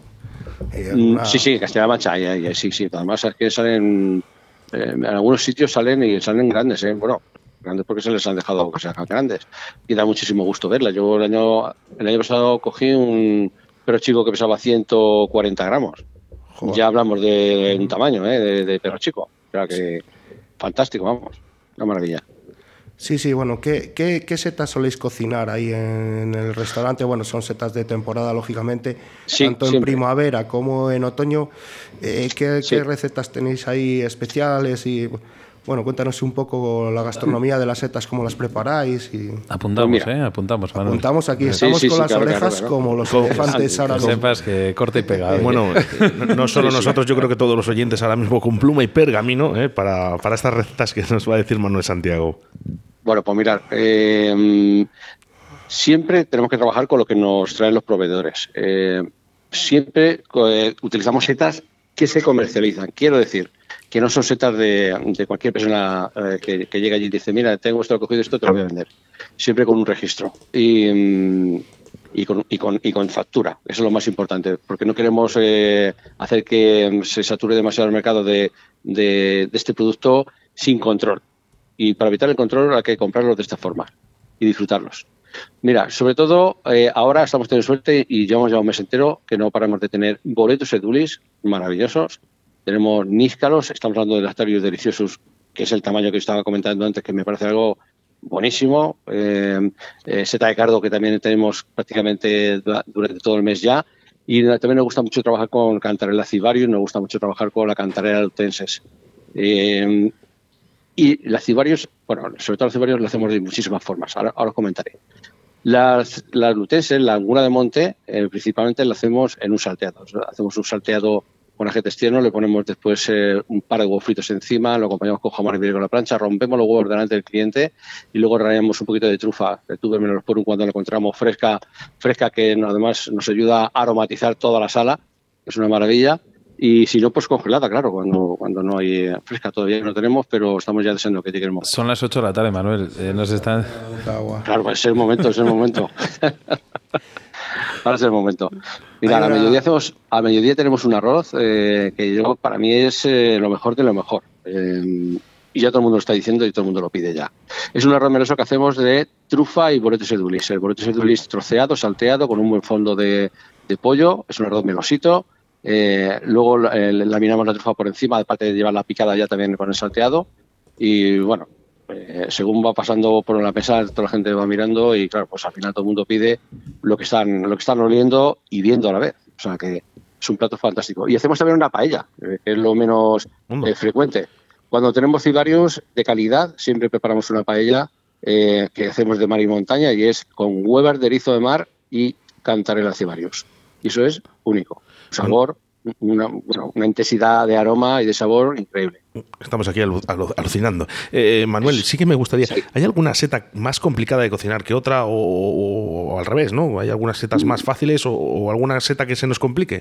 Mm, sí, sí, Castilla-La Mancha, hay, sí, sí. Además es que salen, eh, en algunos sitios salen y salen grandes, ¿eh? Bueno, grandes porque se les han dejado que sean grandes. Y da muchísimo gusto verlas. Yo el año, el año pasado cogí un perro chico que pesaba 140 gramos. Ya hablamos de un tamaño, ¿eh? De, de perro chico. O sea que fantástico, vamos. Una maravilla. Sí, sí, bueno, ¿qué, qué, setas soléis cocinar ahí en el restaurante? Bueno, son setas de temporada, lógicamente, tanto en primavera como en otoño. Eh, ¿qué, ¿qué, recetas tenéis ahí especiales? Y bueno, cuéntanos un poco la gastronomía de las setas, cómo las preparáis. Y... Apuntamos, ¿eh? Apuntamos, Apuntamos aquí, estamos con las orejas como los elefantes ahora. Que sepas que corta y pega. Bueno, *laughs* no solo nosotros, yo creo que todos los oyentes ahora mismo con pluma y pergamino ¿eh? para, para estas recetas que nos va a decir Manuel Santiago. Bueno, pues mirar, eh, siempre tenemos que trabajar con lo que nos traen los proveedores. Eh, siempre utilizamos setas que se comercializan. Quiero decir, que no son setas de, cualquier persona eh, que, llega allí y dice, mira, tengo esto cogido, esto te lo voy a vender. Siempre con un registro y, mm, con, factura. Eso es lo más importante, porque no queremos eh, hacer que se sature demasiado el mercado de, de, este producto sin control. Y para evitar el control hay que comprarlos de esta forma y disfrutarlos. Mira, sobre todo eh, ahora estamos teniendo suerte y llevamos ya un mes entero que no paramos de tener boletos edulis maravillosos tenemos níscalos, estamos hablando de lactarios deliciosos, que es el tamaño que estaba comentando antes, que me parece algo buenísimo. Eh, eh, seta de cardo, que también tenemos prácticamente durante todo el mes ya. Y también nos gusta mucho trabajar con Cantarella cibarius, nos gusta mucho trabajar con la Cantarella lutenses. Eh, y la cibarius, bueno, sobre todo la cibarius lo hacemos de muchísimas formas, ahora, os comentaré. Las, las lutenses, la anguna de monte, principalmente la hacemos en un salteado. Hacemos un salteado con ajetes tiernos, le ponemos después eh, un par de huevos fritos encima, lo acompañamos con jamón y con la plancha, rompemos los huevos delante del cliente y luego rayamos un poquito de trufa, de tubérmelos por un cuando la encontramos fresca, fresca que además nos ayuda a aromatizar toda la sala, es una maravilla. Y si no, pues congelada, claro, cuando, cuando no hay eh, fresca todavía no tenemos, pero estamos ya deseando que llegue el momento. Son las 8 de la tarde, Manuel. Eh, nos están... Claro, pues es el momento, es el momento. *laughs* Ahora es el momento. Mira, a mediodía, hacemos, a mediodía tenemos un arroz eh, que yo, para mí es eh, lo mejor de lo mejor. Eh, y ya todo el mundo lo está diciendo y todo el mundo lo pide ya. Es un arroz meloso que hacemos de trufa y boletes edulis. El boletes edulis troceado, salteado, con un buen fondo de, pollo. Es un arroz melosito. Luego laminamos la trufa por encima, aparte de llevar la picada ya también con el salteado. Y bueno, eh, según va pasando por la mesa, toda la gente va mirando y claro, pues al final todo el mundo pide lo que están, lo que están oliendo y viendo a la vez. O sea que es un plato fantástico. Y hacemos también una paella, que es lo menos frecuente. Cuando tenemos cibarios de calidad, siempre preparamos una paella eh, que hacemos de mar y montaña y es con huevas de erizo de mar y cantarela cibarios. Y eso es único. Sabor, una, intensidad de aroma y de sabor increíble. Estamos aquí alucinando. Eh, Manuel, sí que me gustaría. ¿Hay alguna seta más complicada de cocinar que otra o, al revés, no? ¿Hay algunas setas más fáciles o alguna seta que se nos complique?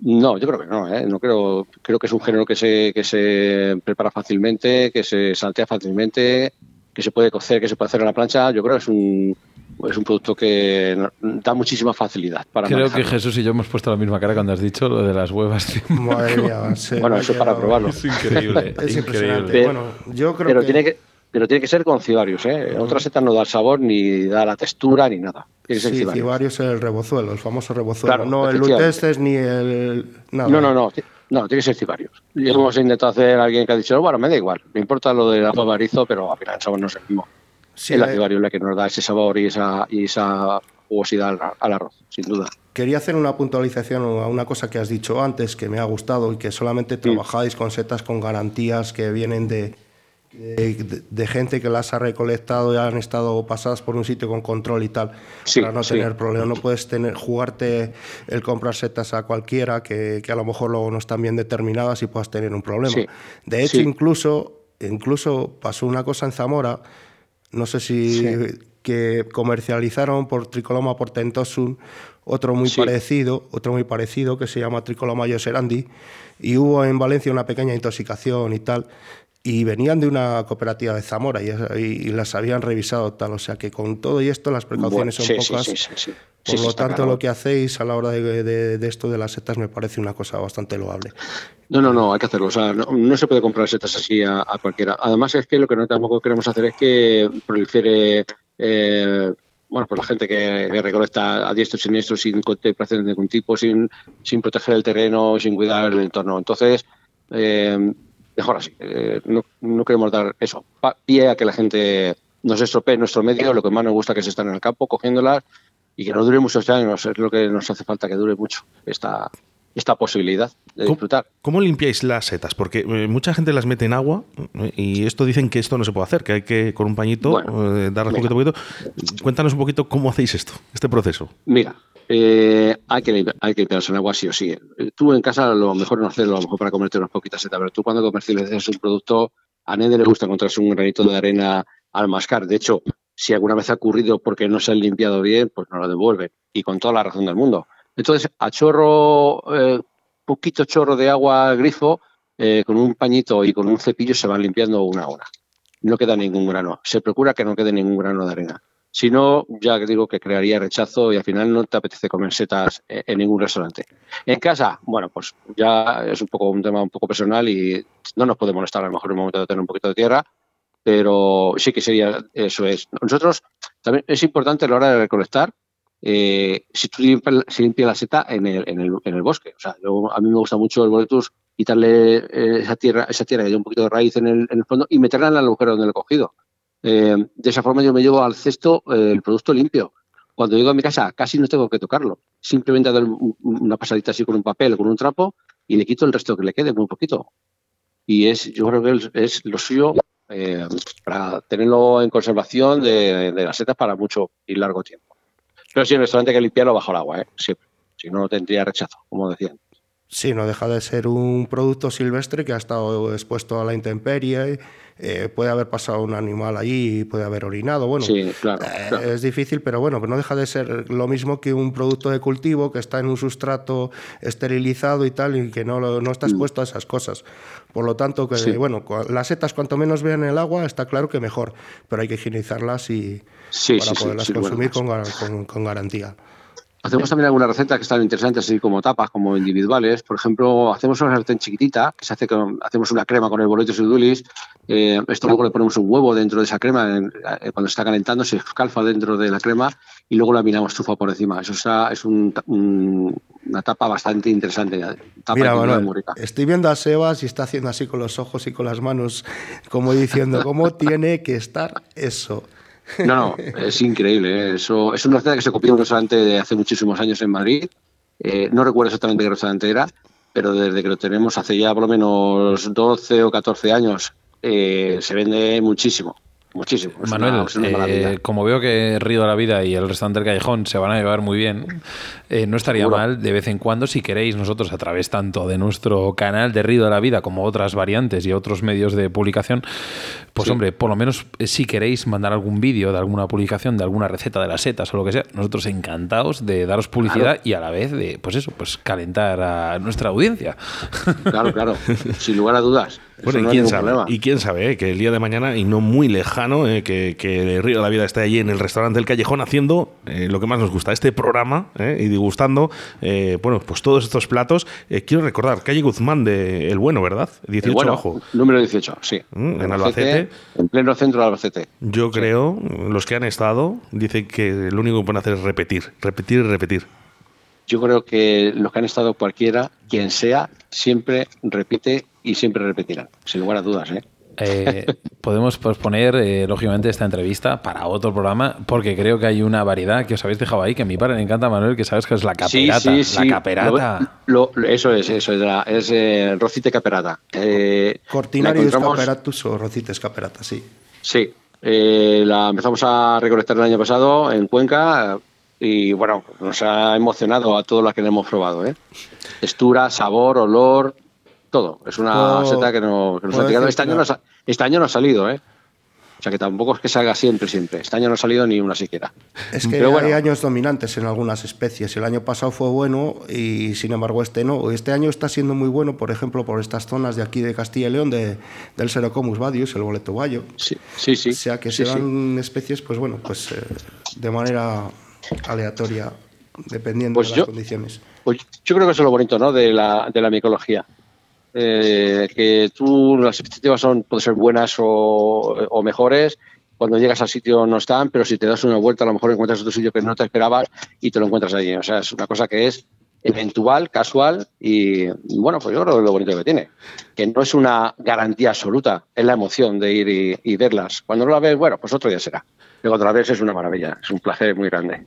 No, yo creo que no, ¿eh? no creo, creo que es un género que se, que se prepara fácilmente, que se saltea fácilmente, que se puede cocer, que se puede hacer en la plancha. Yo creo que es un, es un producto que da muchísima facilidad para Creo que Jesús y yo hemos puesto la misma cara cuando has dicho lo de las huevas. bueno, eso para probarlo. Es increíble. *laughs* es impresionante. bueno, yo creo pero que... Tiene que pero tiene que ser con cibarios. ¿eh? Otra seta no da el sabor, ni da la textura, ni nada. sí, cibarios. es el rebozuelo, el famoso rebozuelo. no el lutestes ni el. Nada. No, no, no. No, tiene que ser cibarios. Y hemos intentado hacer alguien que ha dicho, bueno, me da igual, me importa lo de la barizo, pero al final el sabor no es el mismo. Sí, es la cibario la que nos da ese sabor y esa, y esa jugosidad al, arroz, sin duda. Quería hacer una puntualización a una cosa que has dicho antes que me ha gustado y que solamente trabajáis con setas con garantías que vienen de, de, gente que las ha recolectado y han estado pasadas por un sitio con control y tal, para no tener problemas. No puedes tener, jugarte el comprar setas a cualquiera que, que, a lo mejor luego no están bien determinadas y puedas tener un problema. De hecho, incluso, incluso pasó una cosa en Zamora, no sé si que comercializaron por Tricoloma portentosun otro muy parecido, otro muy parecido que se llama Tricoloma yoserandi y hubo en Valencia una pequeña intoxicación y tal y venían de una cooperativa de Zamora y, las habían revisado tal. O sea que con todo y esto las precauciones son pocas. Por lo tanto, lo que hacéis a la hora de, esto de las setas me parece una cosa bastante loable. No, no, no, hay que hacerlo. O sea, no, se puede comprar setas así a, cualquiera. Además, es que lo que no tampoco queremos hacer es que prolifere. Eh, bueno, pues la gente que, recolecta a diestro y siniestro sin contemplación de ningún tipo, sin, sin proteger el terreno, sin cuidar el entorno. Entonces, eh, mejor así. Eh, no, no, queremos dar eso, pie a que la gente nos estropee nuestro medio, lo que más nos gusta que es estar en el campo cogiéndolas y que no dure muchos años, es lo que nos hace falta que dure mucho esta, esta posibilidad de disfrutar. ¿Cómo limpiáis las setas? Porque eh, mucha gente las mete en agua eh, y esto dicen que esto no se puede hacer, que hay que con un pañito darle un poquito, poquito. Cuéntanos un poquito cómo hacéis esto, este proceso. Mira, eh, hay que hay que limpiarse en agua sí o sí. Tú en casa lo mejor no hacerlo, a lo mejor para comerte unas poquitas setas, pero tú cuando comercializas un producto, a nadie le gusta encontrarse un granito de arena al mascar. De hecho, si alguna vez ha ocurrido porque no se han limpiado bien, pues no lo devuelven. Y con toda la razón del mundo. Entonces, a chorro, eh, poquito chorro de agua grifo, eh, con un pañito y con un cepillo se van limpiando una hora. No queda ningún grano. Se procura que no quede ningún grano de arena. Si no, ya digo que crearía rechazo y al final no te apetece comer setas en ningún restaurante. En casa, bueno, pues ya es un poco un tema un poco personal y no nos puede molestar a lo mejor en un momento de tener un poquito de tierra, pero sí que sería, eso es. Nosotros también es importante a la hora de recolectar, eh, si tú limpias, la seta en el, en, el, en el, bosque. O sea, a mí me gusta mucho el boletus quitarle eh, esa tierra, esa tierra que hay un poquito de raíz en el, en el fondo y meterla en el agujero donde lo he cogido. Eh, de esa forma yo me llevo al cesto eh, el producto limpio. Cuando llego a mi casa casi no tengo que tocarlo. Simplemente doy una pasadita así con un papel, con un trapo y le quito el resto que le quede, muy poquito. Y es, yo creo que es lo suyo eh, para tenerlo en conservación de, las setas para mucho y largo tiempo. Pero sí, el restaurante hay que limpiarlo bajo el agua, siempre. Si no, no tendría rechazo, como decían. Sí, no deja de ser un producto silvestre que ha estado expuesto a la intemperie eh, puede haber pasado un animal allí y puede haber orinado. Bueno, eh, es difícil, pero bueno, no deja de ser lo mismo que un producto de cultivo que está en un sustrato esterilizado y tal, y que no, no está mm. expuesto a esas cosas. Por lo tanto, que bueno, las setas cuanto menos vean el agua, está claro que mejor, pero hay que higienizarlas y para poderlas consumir con, con garantía. Hacemos también algunas recetas que están interesantes, así como tapas, como individuales. Por ejemplo, hacemos una sartén chiquitita, que se hace con, hacemos una crema con el boleto y dulis. Eh, esto luego le ponemos un huevo dentro de esa crema, eh, cuando está calentando se escalfa dentro de la crema y luego laminamos tufa por encima. Eso es una tapa bastante interesante. Mira, estoy viendo a Sebas y está haciendo así con los ojos y con las manos, como diciendo, ¿cómo tiene que estar eso? No, no, es increíble. ¿eh? Eso, es una receta que se copió en un restaurante de hace muchísimos años en Madrid. Eh, no recuerdo exactamente qué restaurante era, pero desde que lo tenemos hace ya por lo menos 12 o 14 años, eh, se vende muchísimo. Muchísimo. Manuel, eh, como veo que Río de la Vida y el restaurante del Callejón se van a llevar muy bien, eh, no estaría mal de vez en cuando, si queréis, nosotros a través tanto de nuestro canal de Río de la Vida como otras variantes y otros medios de publicación, pues hombre, por lo menos eh, si queréis mandar algún vídeo de alguna publicación, de alguna receta de las setas o lo que sea, nosotros encantados de daros publicidad y a la vez de, pues eso, pues calentar a nuestra audiencia. Claro, claro, *laughs* sin lugar a dudas. Bueno, y, quién sabe, y quién sabe, que el día de mañana, y no muy lejano, eh, que, que, el Río de la Vida esté allí en el restaurante del Callejón haciendo eh, lo que más nos gusta, este programa, eh, y degustando, bueno, pues todos estos platos. quiero recordar, calle Guzmán de El Bueno, ¿verdad? 18 bueno, Número 18, sí. Mm, en Albacete. En pleno centro de Albacete. Yo creo, los que han estado, dicen que lo único que pueden hacer es repetir, repetir y repetir. Yo creo que los que han estado cualquiera, quien sea, siempre repite y siempre repetirán, sin lugar a dudas. ¿eh? Eh, *laughs* podemos posponer, eh, lógicamente, esta entrevista para otro programa, porque creo que hay una variedad que os habéis dejado ahí, que a mi padre le encanta, Manuel, que sabes que es la caperata. Sí, sí, La caperata. eso es, eso es, es eh, rocite caperata. Cortinarius caperatus o rocites caperata, sí. Sí, la empezamos a recolectar el año pasado en Cuenca y bueno, nos ha emocionado a todos los que le hemos probado. ¿eh? Textura, sabor, olor, todo. Es una seta que, no, nos ha tirado. Este año, no ha, este año no ha salido, ¿eh? O sea que tampoco es que salga siempre, siempre. Este año no ha salido ni una siquiera. Es que hay años dominantes en algunas especies. El año pasado fue bueno y sin embargo este no. Este año está siendo muy bueno, por ejemplo, por estas zonas de aquí de Castilla y León, de, del Serocomus vadius, el boleto bayo. Sí, sí, sí. O sea que se dan especies, pues bueno, pues eh, de manera aleatoria, dependiendo pues de las condiciones. Pues yo creo que eso es lo bonito, ¿no? De la, de la micología eh, que tú las expectativas son pueden ser buenas o, mejores. Cuando llegas al sitio no están, pero si te das una vuelta a lo mejor encuentras otro sitio que no te esperabas y te lo encuentras allí. O sea, es una cosa que es eventual, casual y bueno, pues yo creo que es lo bonito que tiene. Que no es una garantía absoluta, es la emoción de ir y, y verlas. Cuando no la ves, bueno, pues otro día será. Pero otra vez es una maravilla, es un placer muy grande.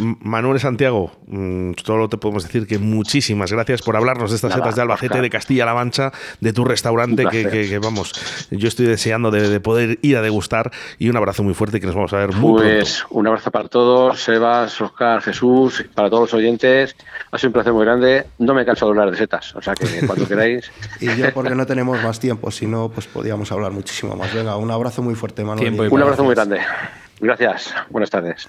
Manuel Santiago, mm, solo te podemos decir que muchísimas gracias por hablarnos de estas setas de Albacete, de Castilla-La Mancha, de tu restaurante, que, vamos, yo estoy deseando de, poder ir a degustar y un abrazo muy fuerte que nos vamos a ver muy pues, un abrazo para todos, Sebas, Oscar, Jesús, para todos los oyentes. Ha sido un placer muy grande. No me canso de hablar de setas, o sea que cuando *laughs* queráis. y yo porque no tenemos más tiempo, si no, pues podíamos hablar muchísimo más. Venga, un abrazo muy fuerte, Manuel. Un abrazo muy grande. Gracias. Buenas tardes.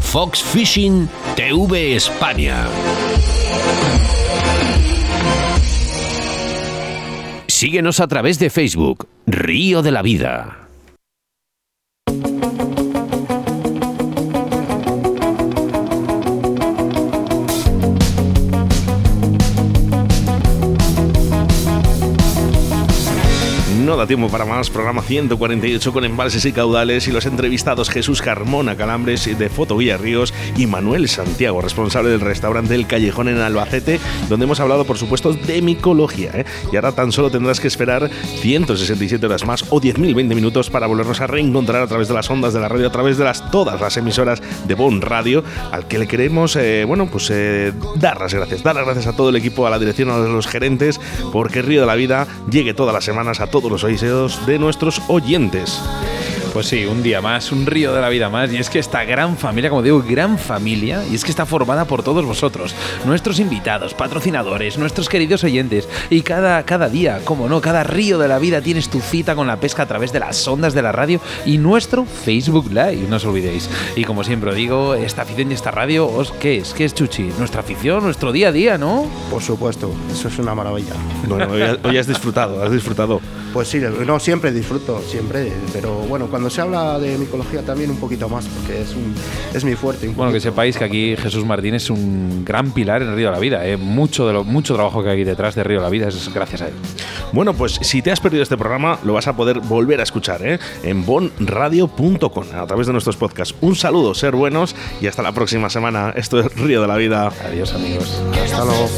Fox Fishing TV España. Síguenos a través de Facebook, Río de la Vida. Da tiempo para más. Programa 148 con embalses y caudales y los entrevistados Jesús Carmona Calambres de Fotoguía Ríos y Manuel Santiago, responsable del restaurante El Callejón en Albacete, donde hemos hablado, por supuesto, de micología. ¿eh? Y ahora tan solo tendrás que esperar 167 horas más o 10.020 minutos para volvernos a reencontrar a través de las ondas de la radio, a través de las, todas las emisoras de Bon Radio, al que le queremos, eh, bueno, pues eh, dar las gracias. Dar las gracias a todo el equipo, a la dirección, a los gerentes, porque Río de la Vida llegue todas las semanas a todos los oídos de nuestros oyentes. Pues sí, un día más, un río de la vida más. Y es que esta gran familia, como digo, gran familia, y es que está formada por todos vosotros, nuestros invitados, patrocinadores, nuestros queridos oyentes. Y cada, cada día, como no, cada río de la vida tienes tu cita con la pesca a través de las ondas de la radio y nuestro Facebook Live, no os olvidéis. Y como siempre digo, esta afición y esta radio, ¿os, ¿qué es? ¿Qué es Chuchi? Nuestra afición, nuestro día a día, ¿no? Por supuesto, eso es una maravilla. Bueno, hoy, has disfrutado, has disfrutado. Pues sí, no, siempre disfruto, siempre, pero bueno, cuando cuando se habla de micología también un poquito más, porque es, un, es mi fuerte. Bueno, que sepáis que aquí Jesús Martín es un gran pilar en Río de la Vida. ¿eh? Mucho, de lo, mucho trabajo que hay detrás de Río de la Vida es gracias a él. Bueno, pues si te has perdido este programa, lo vas a poder volver a escuchar ¿eh? en bonradio.com a través de nuestros podcasts. Un saludo, ser buenos y hasta la próxima semana. Esto es Río de la Vida. Adiós, amigos. Hasta luego.